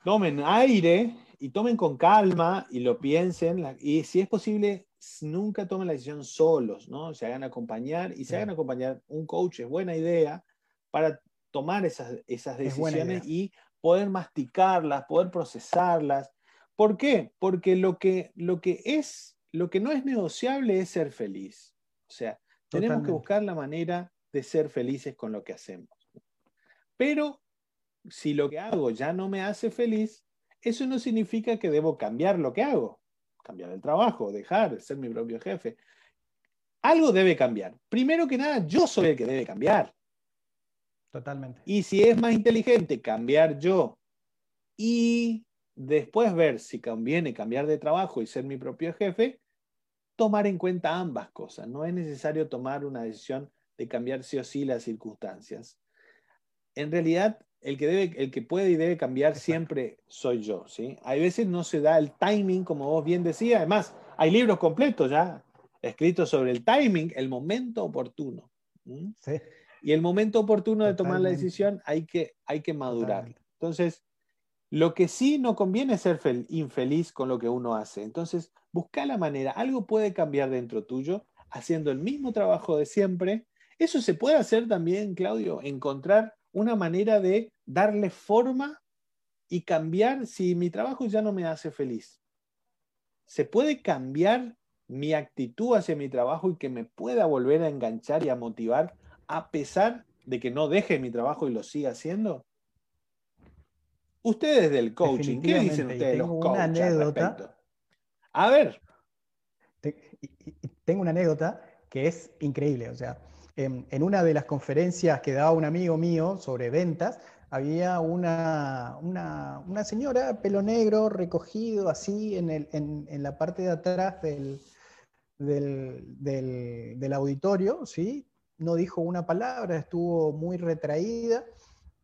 tomen aire y tomen con calma y lo piensen, y si es posible, nunca tomen la decisión solos, ¿no? Se hagan acompañar y se hagan acompañar. Un coach es buena idea para tomar esas, esas decisiones y poder masticarlas, poder procesarlas. ¿Por qué? Porque lo que, lo que es, lo que no es negociable es ser feliz. O sea, tenemos que buscar la manera de ser felices con lo que hacemos. Pero si lo que hago ya no me hace feliz, eso no significa que debo cambiar lo que hago. Cambiar el trabajo, dejar, ser mi propio jefe. Algo debe cambiar. Primero que nada, yo soy el que debe cambiar. Totalmente. Y si es más inteligente cambiar yo y después ver si conviene cambiar de trabajo y ser mi propio jefe, tomar en cuenta ambas cosas. No es necesario tomar una decisión de cambiar sí o sí las circunstancias. En realidad, el que, debe, el que puede y debe cambiar siempre soy yo. ¿sí? Hay veces no se da el timing, como vos bien decías. Además, hay libros completos ya escritos sobre el timing, el momento oportuno. Sí y el momento oportuno de tomar la decisión hay que, hay que madurar. Entonces, lo que sí no conviene es ser infeliz con lo que uno hace. Entonces, busca la manera. Algo puede cambiar dentro tuyo haciendo el mismo trabajo de siempre. Eso se puede hacer también, Claudio, encontrar una manera de darle forma y cambiar si mi trabajo ya no me hace feliz. ¿Se puede cambiar mi actitud hacia mi trabajo y que me pueda volver a enganchar y a motivar a pesar de que no deje mi trabajo y lo siga haciendo? Ustedes del coaching, ¿qué dicen ustedes los coaches? Una anécdota. A ver. Tengo una anécdota que es increíble. O sea, en, una de las conferencias que daba un amigo mío sobre ventas, había una, una, señora, pelo negro, recogido así en, el, en, la parte de atrás del, del, del, auditorio, ¿sí? no dijo una palabra, estuvo muy retraída.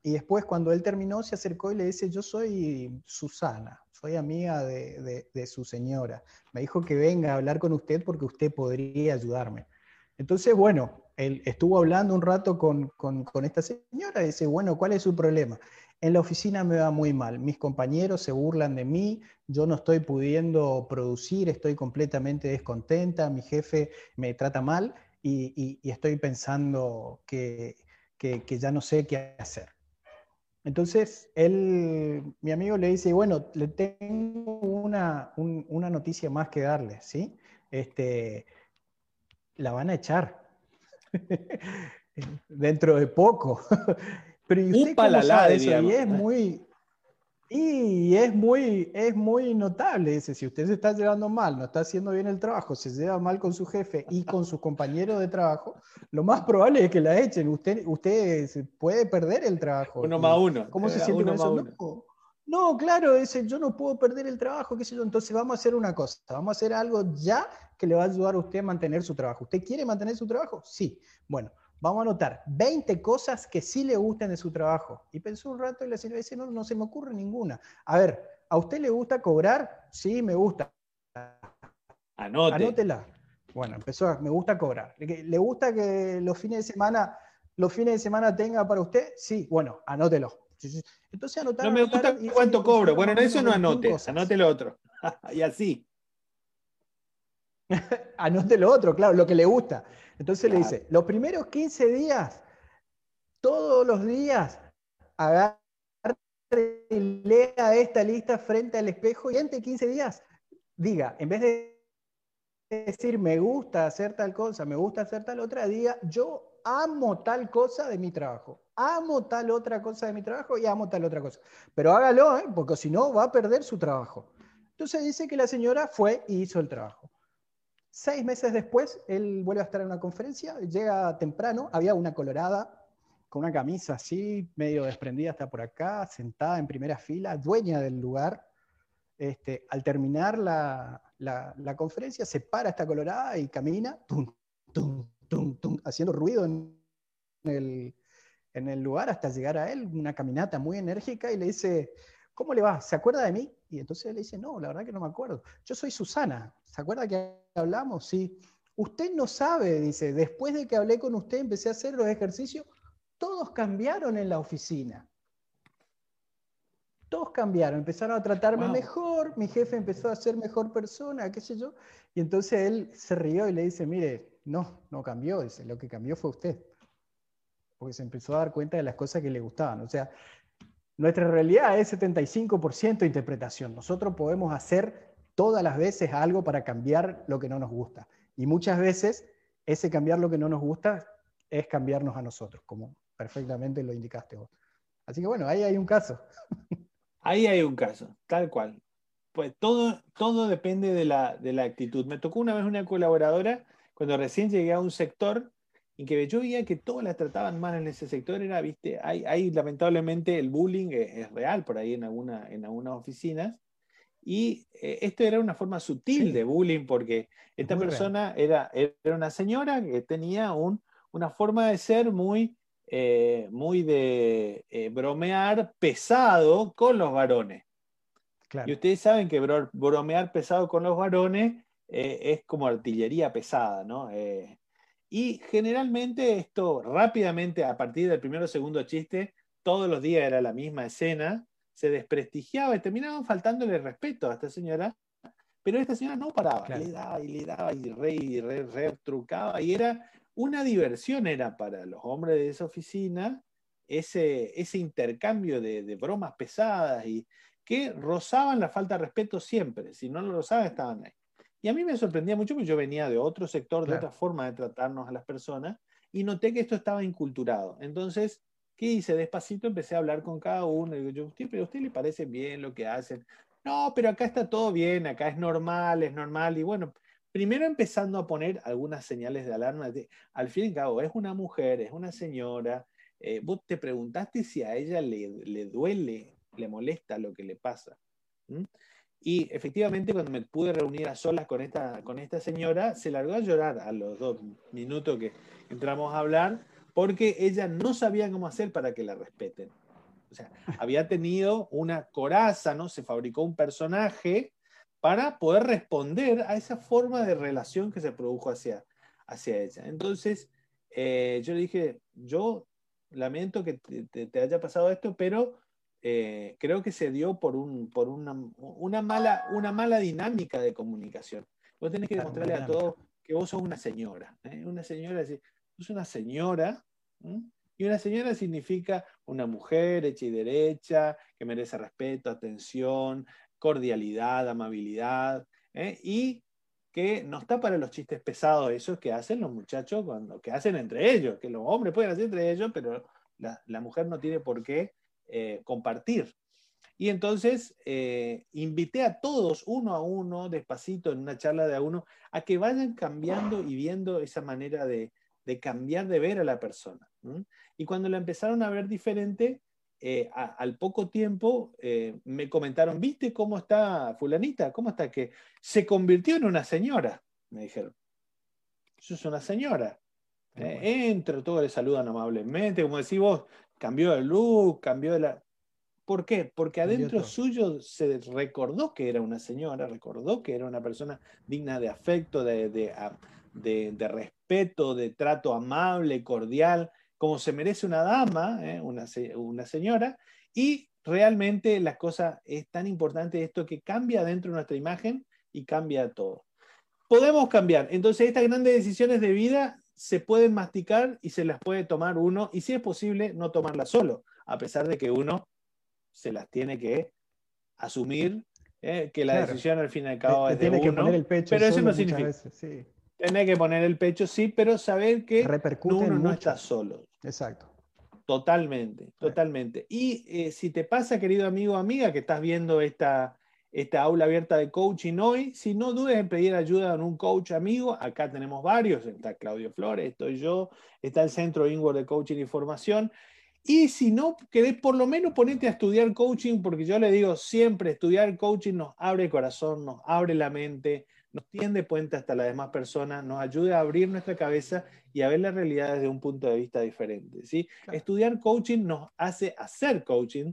Y después cuando él terminó se acercó y le dice, yo soy Susana, soy amiga de, de, su señora. Me dijo que venga a hablar con usted porque usted podría ayudarme. Entonces, bueno, él estuvo hablando un rato con, con, esta señora y dice, bueno, ¿cuál es su problema? En la oficina me va muy mal, mis compañeros se burlan de mí, yo no estoy pudiendo producir, estoy completamente descontenta, mi jefe me trata mal y, y, estoy pensando que, que, que ya no sé qué hacer. Entonces, él, mi amigo le dice, bueno, le tengo una, una noticia más que darle, ¿sí? Este, la van a echar dentro de poco. Pero ¿y usted cómo sabe eso? Y es muy, y es muy, es muy notable, dice, si usted se está llevando mal, no está haciendo bien el trabajo, se lleva mal con su jefe y con sus compañeros de trabajo, lo más probable es que la echen. Usted, usted puede perder el trabajo. Uno más uno. ¿Cómo se siente con eso? No, claro, dice, yo no puedo perder el trabajo, qué sé yo. Entonces vamos a hacer una cosa, vamos a hacer algo ya que le va a ayudar a usted a mantener su trabajo. ¿Usted quiere mantener su trabajo? Sí. Bueno, vamos a anotar 20 cosas que sí le gustan de su trabajo. Y pensó un rato y la señora dice, no, no se me ocurre ninguna. A ver, ¿a usted le gusta cobrar? Sí, me gusta. Anote. Anótela. Bueno, empezó, me gusta cobrar. ¿Le gusta que los fines de semana, los fines de semana tenga para usted? Sí, bueno, anótelo. Entonces anotar. No me gusta cuánto cobro. Bueno, eso no anote, anote lo otro. y así. Anote lo otro, claro, lo que le gusta. Entonces le dice, los primeros 15 días, todos los días, agarre y lea esta lista frente al espejo y entre 15 días, diga, en vez de decir me gusta hacer tal cosa, me gusta hacer tal otra, diga yo amo tal cosa de mi trabajo, amo tal otra cosa de mi trabajo y amo tal otra cosa. Pero hágalo, ¿eh? porque si no va a perder su trabajo. Entonces dice que la señora fue y hizo el trabajo. Seis meses después, él vuelve a estar en una conferencia, llega temprano, había una colorada con una camisa así, medio desprendida hasta por acá, sentada en primera fila, dueña del lugar. Este, al terminar la, la, conferencia, se para esta colorada y camina, haciendo ruido en el, en el lugar hasta llegar a él, una caminata muy enérgica, y le dice, ¿cómo le va? ¿Se acuerda de mí? Y entonces él le dice, no, la verdad que no me acuerdo. Yo soy Susana. ¿Se acuerda que hablamos? Sí. Usted no sabe, dice, después de que hablé con usted, empecé a hacer los ejercicios, todos cambiaron en la oficina. Todos cambiaron, empezaron a tratarme mejor, mi jefe empezó a ser mejor persona, qué sé yo. Y entonces él se rió y le dice, mire, no, no cambió, dice, lo que cambió fue usted. Porque se empezó a dar cuenta de las cosas que le gustaban. O sea, nuestra realidad es 75% interpretación. Nosotros podemos hacer todas las veces algo para cambiar lo que no nos gusta. Y muchas veces ese cambiar lo que no nos gusta es cambiarnos a nosotros, como perfectamente lo indicaste vos. Así que bueno, ahí hay un caso. Ahí hay un caso, tal cual. Pues todo, todo depende de la, de la actitud. Me tocó una vez una colaboradora, cuando recién llegué a un sector, y que yo veía que todos la trataban mal en ese sector, era, viste, hay, lamentablemente el bullying es, real por ahí en, alguna, en algunas oficinas, y eh, esto era una forma sutil de bullying porque esta persona era, era, una señora que tenía un, una forma de ser muy, eh, muy de eh, bromear pesado con los varones. Y ustedes saben que bromear pesado con los varones es como artillería pesada, ¿no? Y generalmente esto rápidamente, a partir del primero o segundo chiste, todos los días era la misma escena, se desprestigiaba y terminaban faltándole respeto a esta señora, pero esta señora no paraba, le daba y le daba y re, y re, trucaba, y era una diversión era para los hombres de esa oficina ese, ese intercambio de, bromas pesadas y, que rozaban la falta de respeto siempre. Si no lo rozaban, estaban ahí. Y a mí me sorprendía mucho porque yo venía de otro sector, de otra forma de tratarnos a las personas, y noté que esto estaba inculturado. Entonces, ¿qué hice? Despacito empecé a hablar con cada uno. Y digo, yo, usted, pero a usted le parece bien lo que hacen. No, pero acá está todo bien, acá es normal, es normal. Y bueno, primero empezando a poner algunas señales de alarma. De, al fin y al cabo, es una mujer, es una señora. Eh, vos te preguntaste si a ella le, le, duele, le molesta lo que le pasa. Y efectivamente, cuando me pude reunir a solas con esta, con esta señora, se largó a llorar a los dos minutos que entramos a hablar, porque ella no sabía cómo hacer para que la respeten. O sea, había tenido una coraza, ¿no? Se fabricó un personaje para poder responder a esa forma de relación que se produjo hacia, hacia ella. Entonces, eh, yo le dije, yo lamento que te haya pasado esto, pero eh, creo que se dio por, un, por una, una, mala, una mala dinámica de comunicación. Vos tenés que demostrarle a todos que vos sos una señora. ¿eh? Una señora, sos una señora, y una señora significa una mujer hecha y derecha, que merece respeto, atención, cordialidad, amabilidad, ¿eh? y que no está para los chistes pesados, esos que hacen los muchachos cuando, que hacen entre ellos, que los hombres pueden hacer entre ellos, pero la, la mujer no tiene por qué eh, compartir. Y entonces eh, invité a todos, uno a uno, despacito, en una charla de a uno, a que vayan cambiando y viendo esa manera de, cambiar de ver a la persona. Y cuando la empezaron a ver diferente, eh, al poco tiempo me comentaron, ¿viste cómo está fulanita? ¿Cómo está? Que se convirtió en una señora, me dijeron. Eso es una señora. entro, todos le saludan amablemente, como decís vos, cambió de look, cambió de la... ¿Por qué? Porque adentro suyo se recordó que era una señora, recordó que era una persona digna de afecto, de, de, respeto, de trato amable, cordial, como se merece una dama, ¿eh? una, una, señora, y realmente la cosa es tan importante esto que cambia dentro de nuestra imagen y cambia todo. Podemos cambiar. Entonces, estas grandes decisiones de vida se pueden masticar y se las puede tomar uno, y si es posible, no tomarlas solo, a pesar de que uno se las tiene que asumir, ¿eh? que la decisión al fin y al cabo es de tiene que poner el pecho pero eso no significa. Tiene que poner el pecho, sí, pero saber que uno no está solo. Exacto. Totalmente, totalmente. Y eh, si te pasa, querido amigo o amiga, que estás viendo esta, esta aula abierta de coaching hoy. Si no dudes en pedir ayuda a un coach amigo, acá tenemos varios, está Claudio Flores, estoy yo, está el Centro Inward de Coaching y Formación. Y si no querés, por lo menos ponete a estudiar coaching, porque yo le digo siempre, estudiar coaching nos abre el corazón, nos abre la mente, nos tiende puente hasta las demás personas, nos ayuda a abrir nuestra cabeza y a ver la realidad desde un punto de vista diferente. ¿sí? Estudiar coaching nos hace hacer coaching,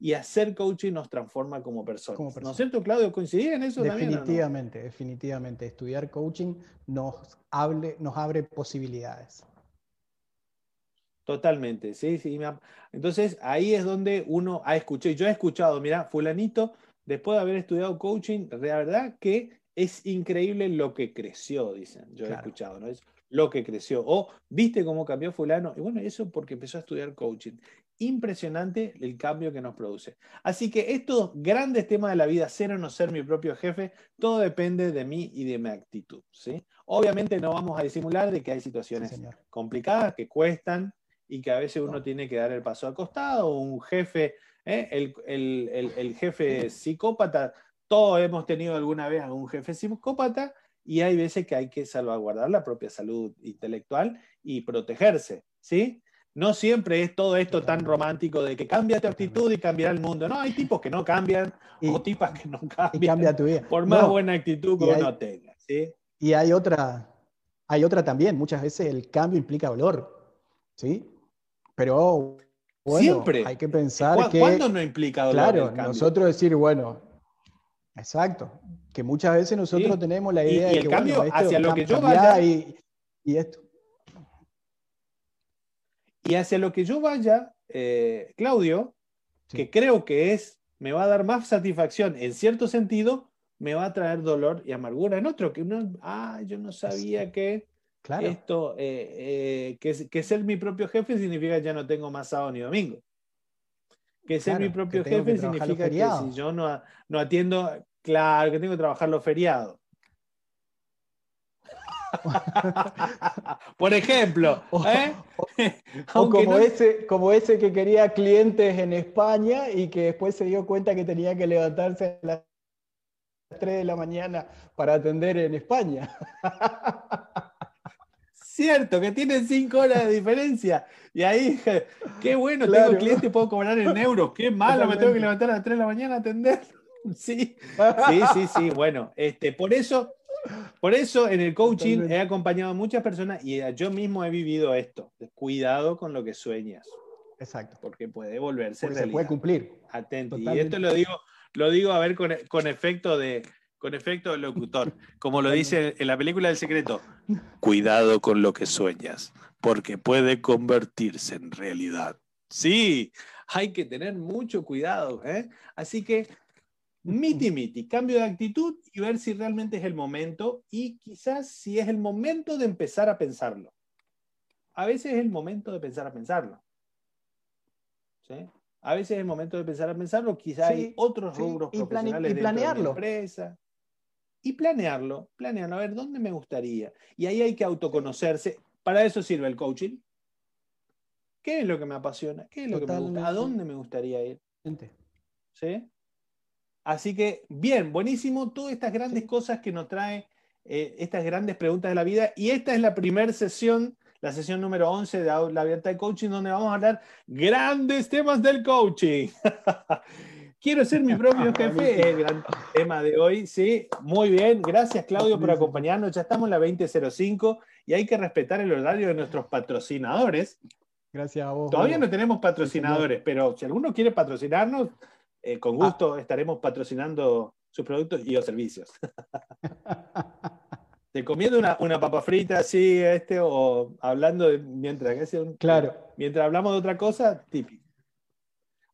y hacer coaching nos transforma como personas. ¿No es cierto, Claudio? ¿Coincidís en eso definitivamente, también? Definitivamente, Estudiar coaching nos, nos abre posibilidades. Totalmente, sí, sí. Entonces ahí es donde uno ha escuchado, yo he escuchado, mira, fulanito, después de haber estudiado coaching, la verdad que es increíble lo que creció, dicen, yo he escuchado, ¿no? Es lo que creció. O viste cómo cambió fulano. Y bueno, eso porque empezó a estudiar coaching impresionante el cambio que nos produce. Así que estos grandes temas de la vida, ser o no ser mi propio jefe, todo depende de mí y de mi actitud. ¿sí? Obviamente no vamos a disimular de que hay situaciones complicadas que cuestan y que a veces uno tiene que dar el paso al costado, un jefe, ¿eh? el, jefe psicópata, todos hemos tenido alguna vez a un jefe psicópata y hay veces que hay que salvaguardar la propia salud intelectual y protegerse, ¿sí? No siempre es todo esto tan romántico de que cambia tu actitud y cambiará el mundo. No, hay tipos que no cambian o tipas que no cambian. cambia tu vida. Por más buena actitud que uno tenga. ¿sí? Y hay otra, hay otra también. Muchas veces el cambio implica dolor. ¿Sí? Pero bueno, Siempre. hay que pensar que. ¿Cuándo no implica dolor? Claro, nosotros decir, bueno, exacto. Que muchas veces nosotros tenemos la idea de que. el cambio hacia lo que yo vaya. y esto. Y hacia lo que yo vaya, eh, Claudio, que creo que es, me va a dar más satisfacción en cierto sentido, me va a traer dolor y amargura en otro, que uno, ah, yo no sabía que esto, eh, eh, que, que, ser mi propio jefe significa que ya no tengo más sábado ni domingo. que ser Claro, mi propio jefe significa que si yo no, no atiendo, claro, que tengo que trabajar los feriados. Por ejemplo, O- ¿eh? O como, no- ese, como ese que quería clientes en España y que después se dio cuenta que tenía que levantarse a las 3 de la mañana para atender en España. Cierto, que tienen cinco horas de diferencia. Y ahí, qué bueno, Claro. tengo cliente y puedo cobrar en euros. Qué malo, me tengo que levantar a las 3 de la mañana a atender. Sí, sí, sí, sí. Bueno, este, por eso, por eso en el coaching Totalmente. he acompañado a muchas personas y yo mismo he vivido esto. Cuidado con lo que sueñas, Exacto. porque puede volverse Porque se puede cumplir. Atento. Y esto lo digo, lo digo a ver con, con efecto de con efecto de locutor, como lo dice en la película del secreto. Cuidado con lo que sueñas, porque puede convertirse en realidad. Sí, hay que tener mucho cuidado. ¿eh? Así que miti miti, cambio de actitud y ver si realmente es el momento y quizás si es el momento de empezar a pensarlo. A veces es el momento de pensar a pensarlo. ¿sí? A veces es el momento de empezar a pensarlo, quizás hay otros sí, rubros y profesionales y dentro de planearlo. empresa. Y planearlo, planearlo, a ver dónde me gustaría. Y ahí hay que autoconocerse. Para eso sirve el coaching. ¿Qué es lo que me apasiona? ¿Qué es lo que me gusta? ¿A dónde me gustaría ir? Gente. ¿Sí? Así que, bien, buenísimo, todas estas grandes cosas que nos trae eh, estas grandes preguntas de la vida. Y esta es la primera sesión, la sesión número 11 de Aula Abierta de Coaching, donde vamos a hablar grandes temas del coaching. Quiero ser mi propio jefe, es el gran tema de hoy, sí, muy bien, gracias Claudio por acompañarnos, ya estamos en la 20.05 y hay que respetar el horario de nuestros patrocinadores. Gracias a vos. Todavía no tenemos patrocinadores, pero si alguno quiere patrocinarnos, eh, con gusto estaremos patrocinando sus productos y o servicios. Te comiendo una, una papa frita así, este, o hablando de, mientras, un- Claro. mientras hablamos de otra cosa, típico.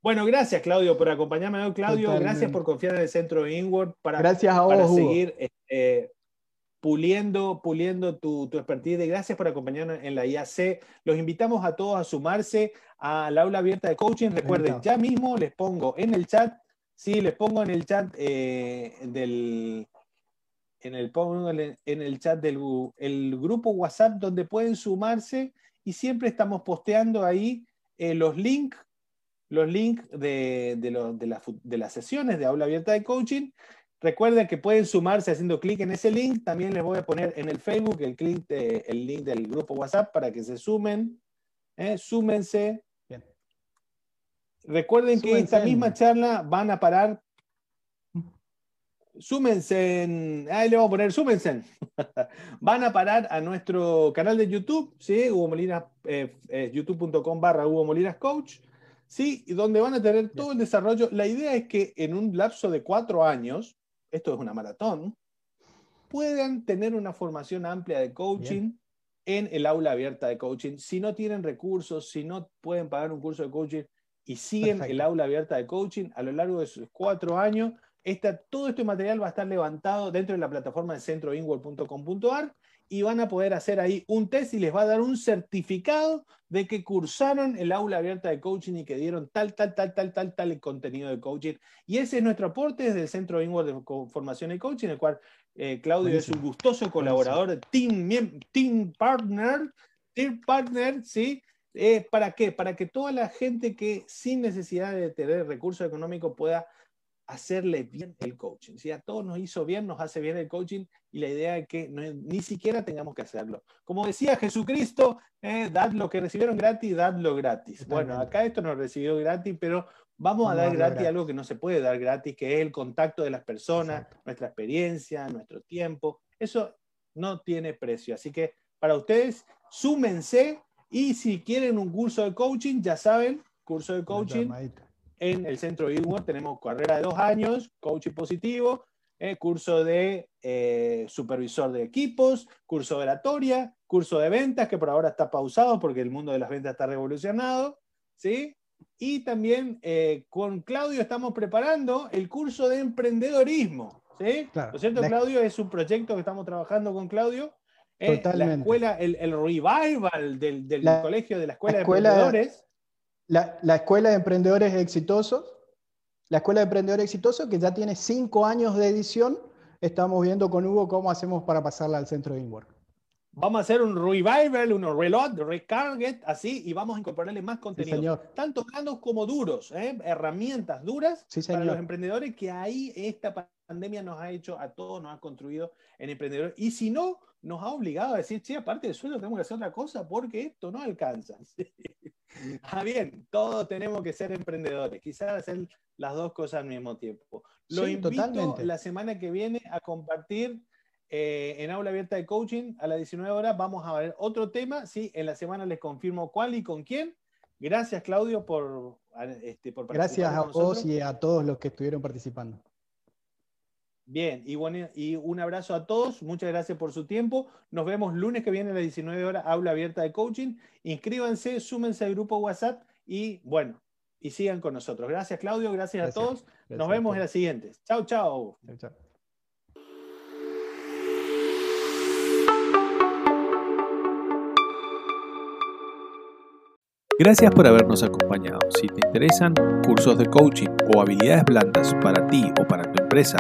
Bueno, gracias Claudio por acompañarme hoy, Claudio. Totalmente. Gracias por confiar en el centro Inward para, Gracias a vos, para seguir eh, puliendo, puliendo tu, tu expertise. Gracias por acompañarnos en la IAC. Los invitamos a todos a sumarse al aula abierta de coaching. Recuerden, ya mismo les pongo en el chat, sí, les pongo en el chat eh, del. En el, en el chat del el grupo WhatsApp donde pueden sumarse y siempre estamos posteando ahí eh, los links los links de, de, lo- de la de las sesiones de aula abierta de coaching. Recuerden que pueden sumarse haciendo clic en ese link. También les voy a poner en el Facebook el, clic de- el link del grupo WhatsApp para que se sumen. ¿eh? Súmense. Bien. Recuerden que Súmense esta en- misma charla van a parar. Súmense en. Ahí le vamos a poner, súmense. en. van a parar a nuestro canal de YouTube, ¿sí? Hugo Molinas, eh, eh, youtube.com barra Hugo Molinas Coach. Sí, y donde van a tener todo el desarrollo. La idea es que en un lapso de cuatro años, esto es una maratón, puedan tener una formación amplia de coaching en el aula abierta de coaching. Si no tienen recursos, si no pueden pagar un curso de coaching y siguen Perfecto. el aula abierta de coaching a lo largo de sus cuatro años, esta, todo este material va a estar levantado dentro de la plataforma de centroinward.com.ar y van a poder hacer ahí un test y les va a dar un certificado de que cursaron el aula abierta de coaching y que dieron tal, tal, tal, tal, tal, tal el contenido de coaching. Y ese es nuestro aporte desde el Centro Inward de Formación y Coaching, el cual eh, Claudio es un gustoso colaborador, team, team partner, team partner, ¿sí? Eh, ¿Para qué? Para que toda la gente que sin necesidad de tener recursos económicos pueda hacerle bien el coaching. ¿sí? A todos nos hizo bien, nos hace bien el coaching y la idea es que no- ni siquiera tengamos que hacerlo. Como decía Jesucristo, eh, dad lo que recibieron gratis, dadlo gratis. Bueno, acá esto nos recibió gratis, pero vamos, a dar gratis, gratis. algo que no se puede dar gratis, que es el contacto de las personas, Exacto. nuestra experiencia, nuestro tiempo. Eso no tiene precio. Así que para ustedes, súmense y si quieren un curso de coaching, ya saben, curso de coaching. En el centro Inward tenemos carrera de dos años, coaching positivo, eh, curso de eh, supervisor de equipos, curso de oratoria, curso de ventas, que por ahora está pausado porque el mundo de las ventas está revolucionado, ¿sí? Y también eh, con Claudio estamos preparando el curso de emprendedorismo, ¿sí? Claro. ¿No es cierto, La- Claudio? Es un proyecto que estamos trabajando con Claudio. eh, la Totalmente. escuela, el, el revival del, del La- colegio de la escuela, escuela- de emprendedores. La, la Escuela de Emprendedores Exitosos, la Escuela de Emprendedores Exitosos, que ya tiene cinco años de edición, estamos viendo con Hugo cómo hacemos para pasarla al centro de InWork. Vamos a hacer un revival, un reload, recarget, así, y vamos a incorporarle más contenido. tanto blandos como duros, ¿eh? herramientas duras para los emprendedores que ahí esta pandemia nos ha hecho a todos, nos ha construido en emprendedores. Y si no, nos ha obligado a decir, che, aparte del sueldo tenemos que hacer otra cosa porque esto no alcanza. ah, bien, todos tenemos que ser emprendedores, quizás hacer las dos cosas al mismo tiempo. Lo invito la semana que viene a compartir eh, en aula abierta de coaching a las 19 horas vamos a ver otro tema. Sí, en la semana les confirmo cuál y con quién. Gracias, Claudio, por, este, por participar. Gracias a vos y a todos los que estuvieron participando. Bien, y, bueno, y un abrazo a todos. Muchas gracias por su tiempo. Nos vemos lunes que viene a las 19 horas, aula abierta de coaching. Inscríbanse, súmense al grupo WhatsApp y bueno, y sigan con nosotros. Gracias, Claudio. Gracias, a todos. Nos vemos en las siguientes. Chau, chau. Chau, chau. Gracias por habernos acompañado. Si te interesan cursos de coaching o habilidades blandas para ti o para tu empresa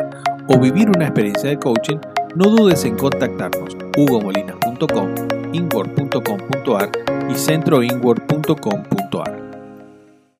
o vivir una experiencia de coaching, no dudes en contactarnos. hugomolinas.com, inward.com.ar y centroinward.com.ar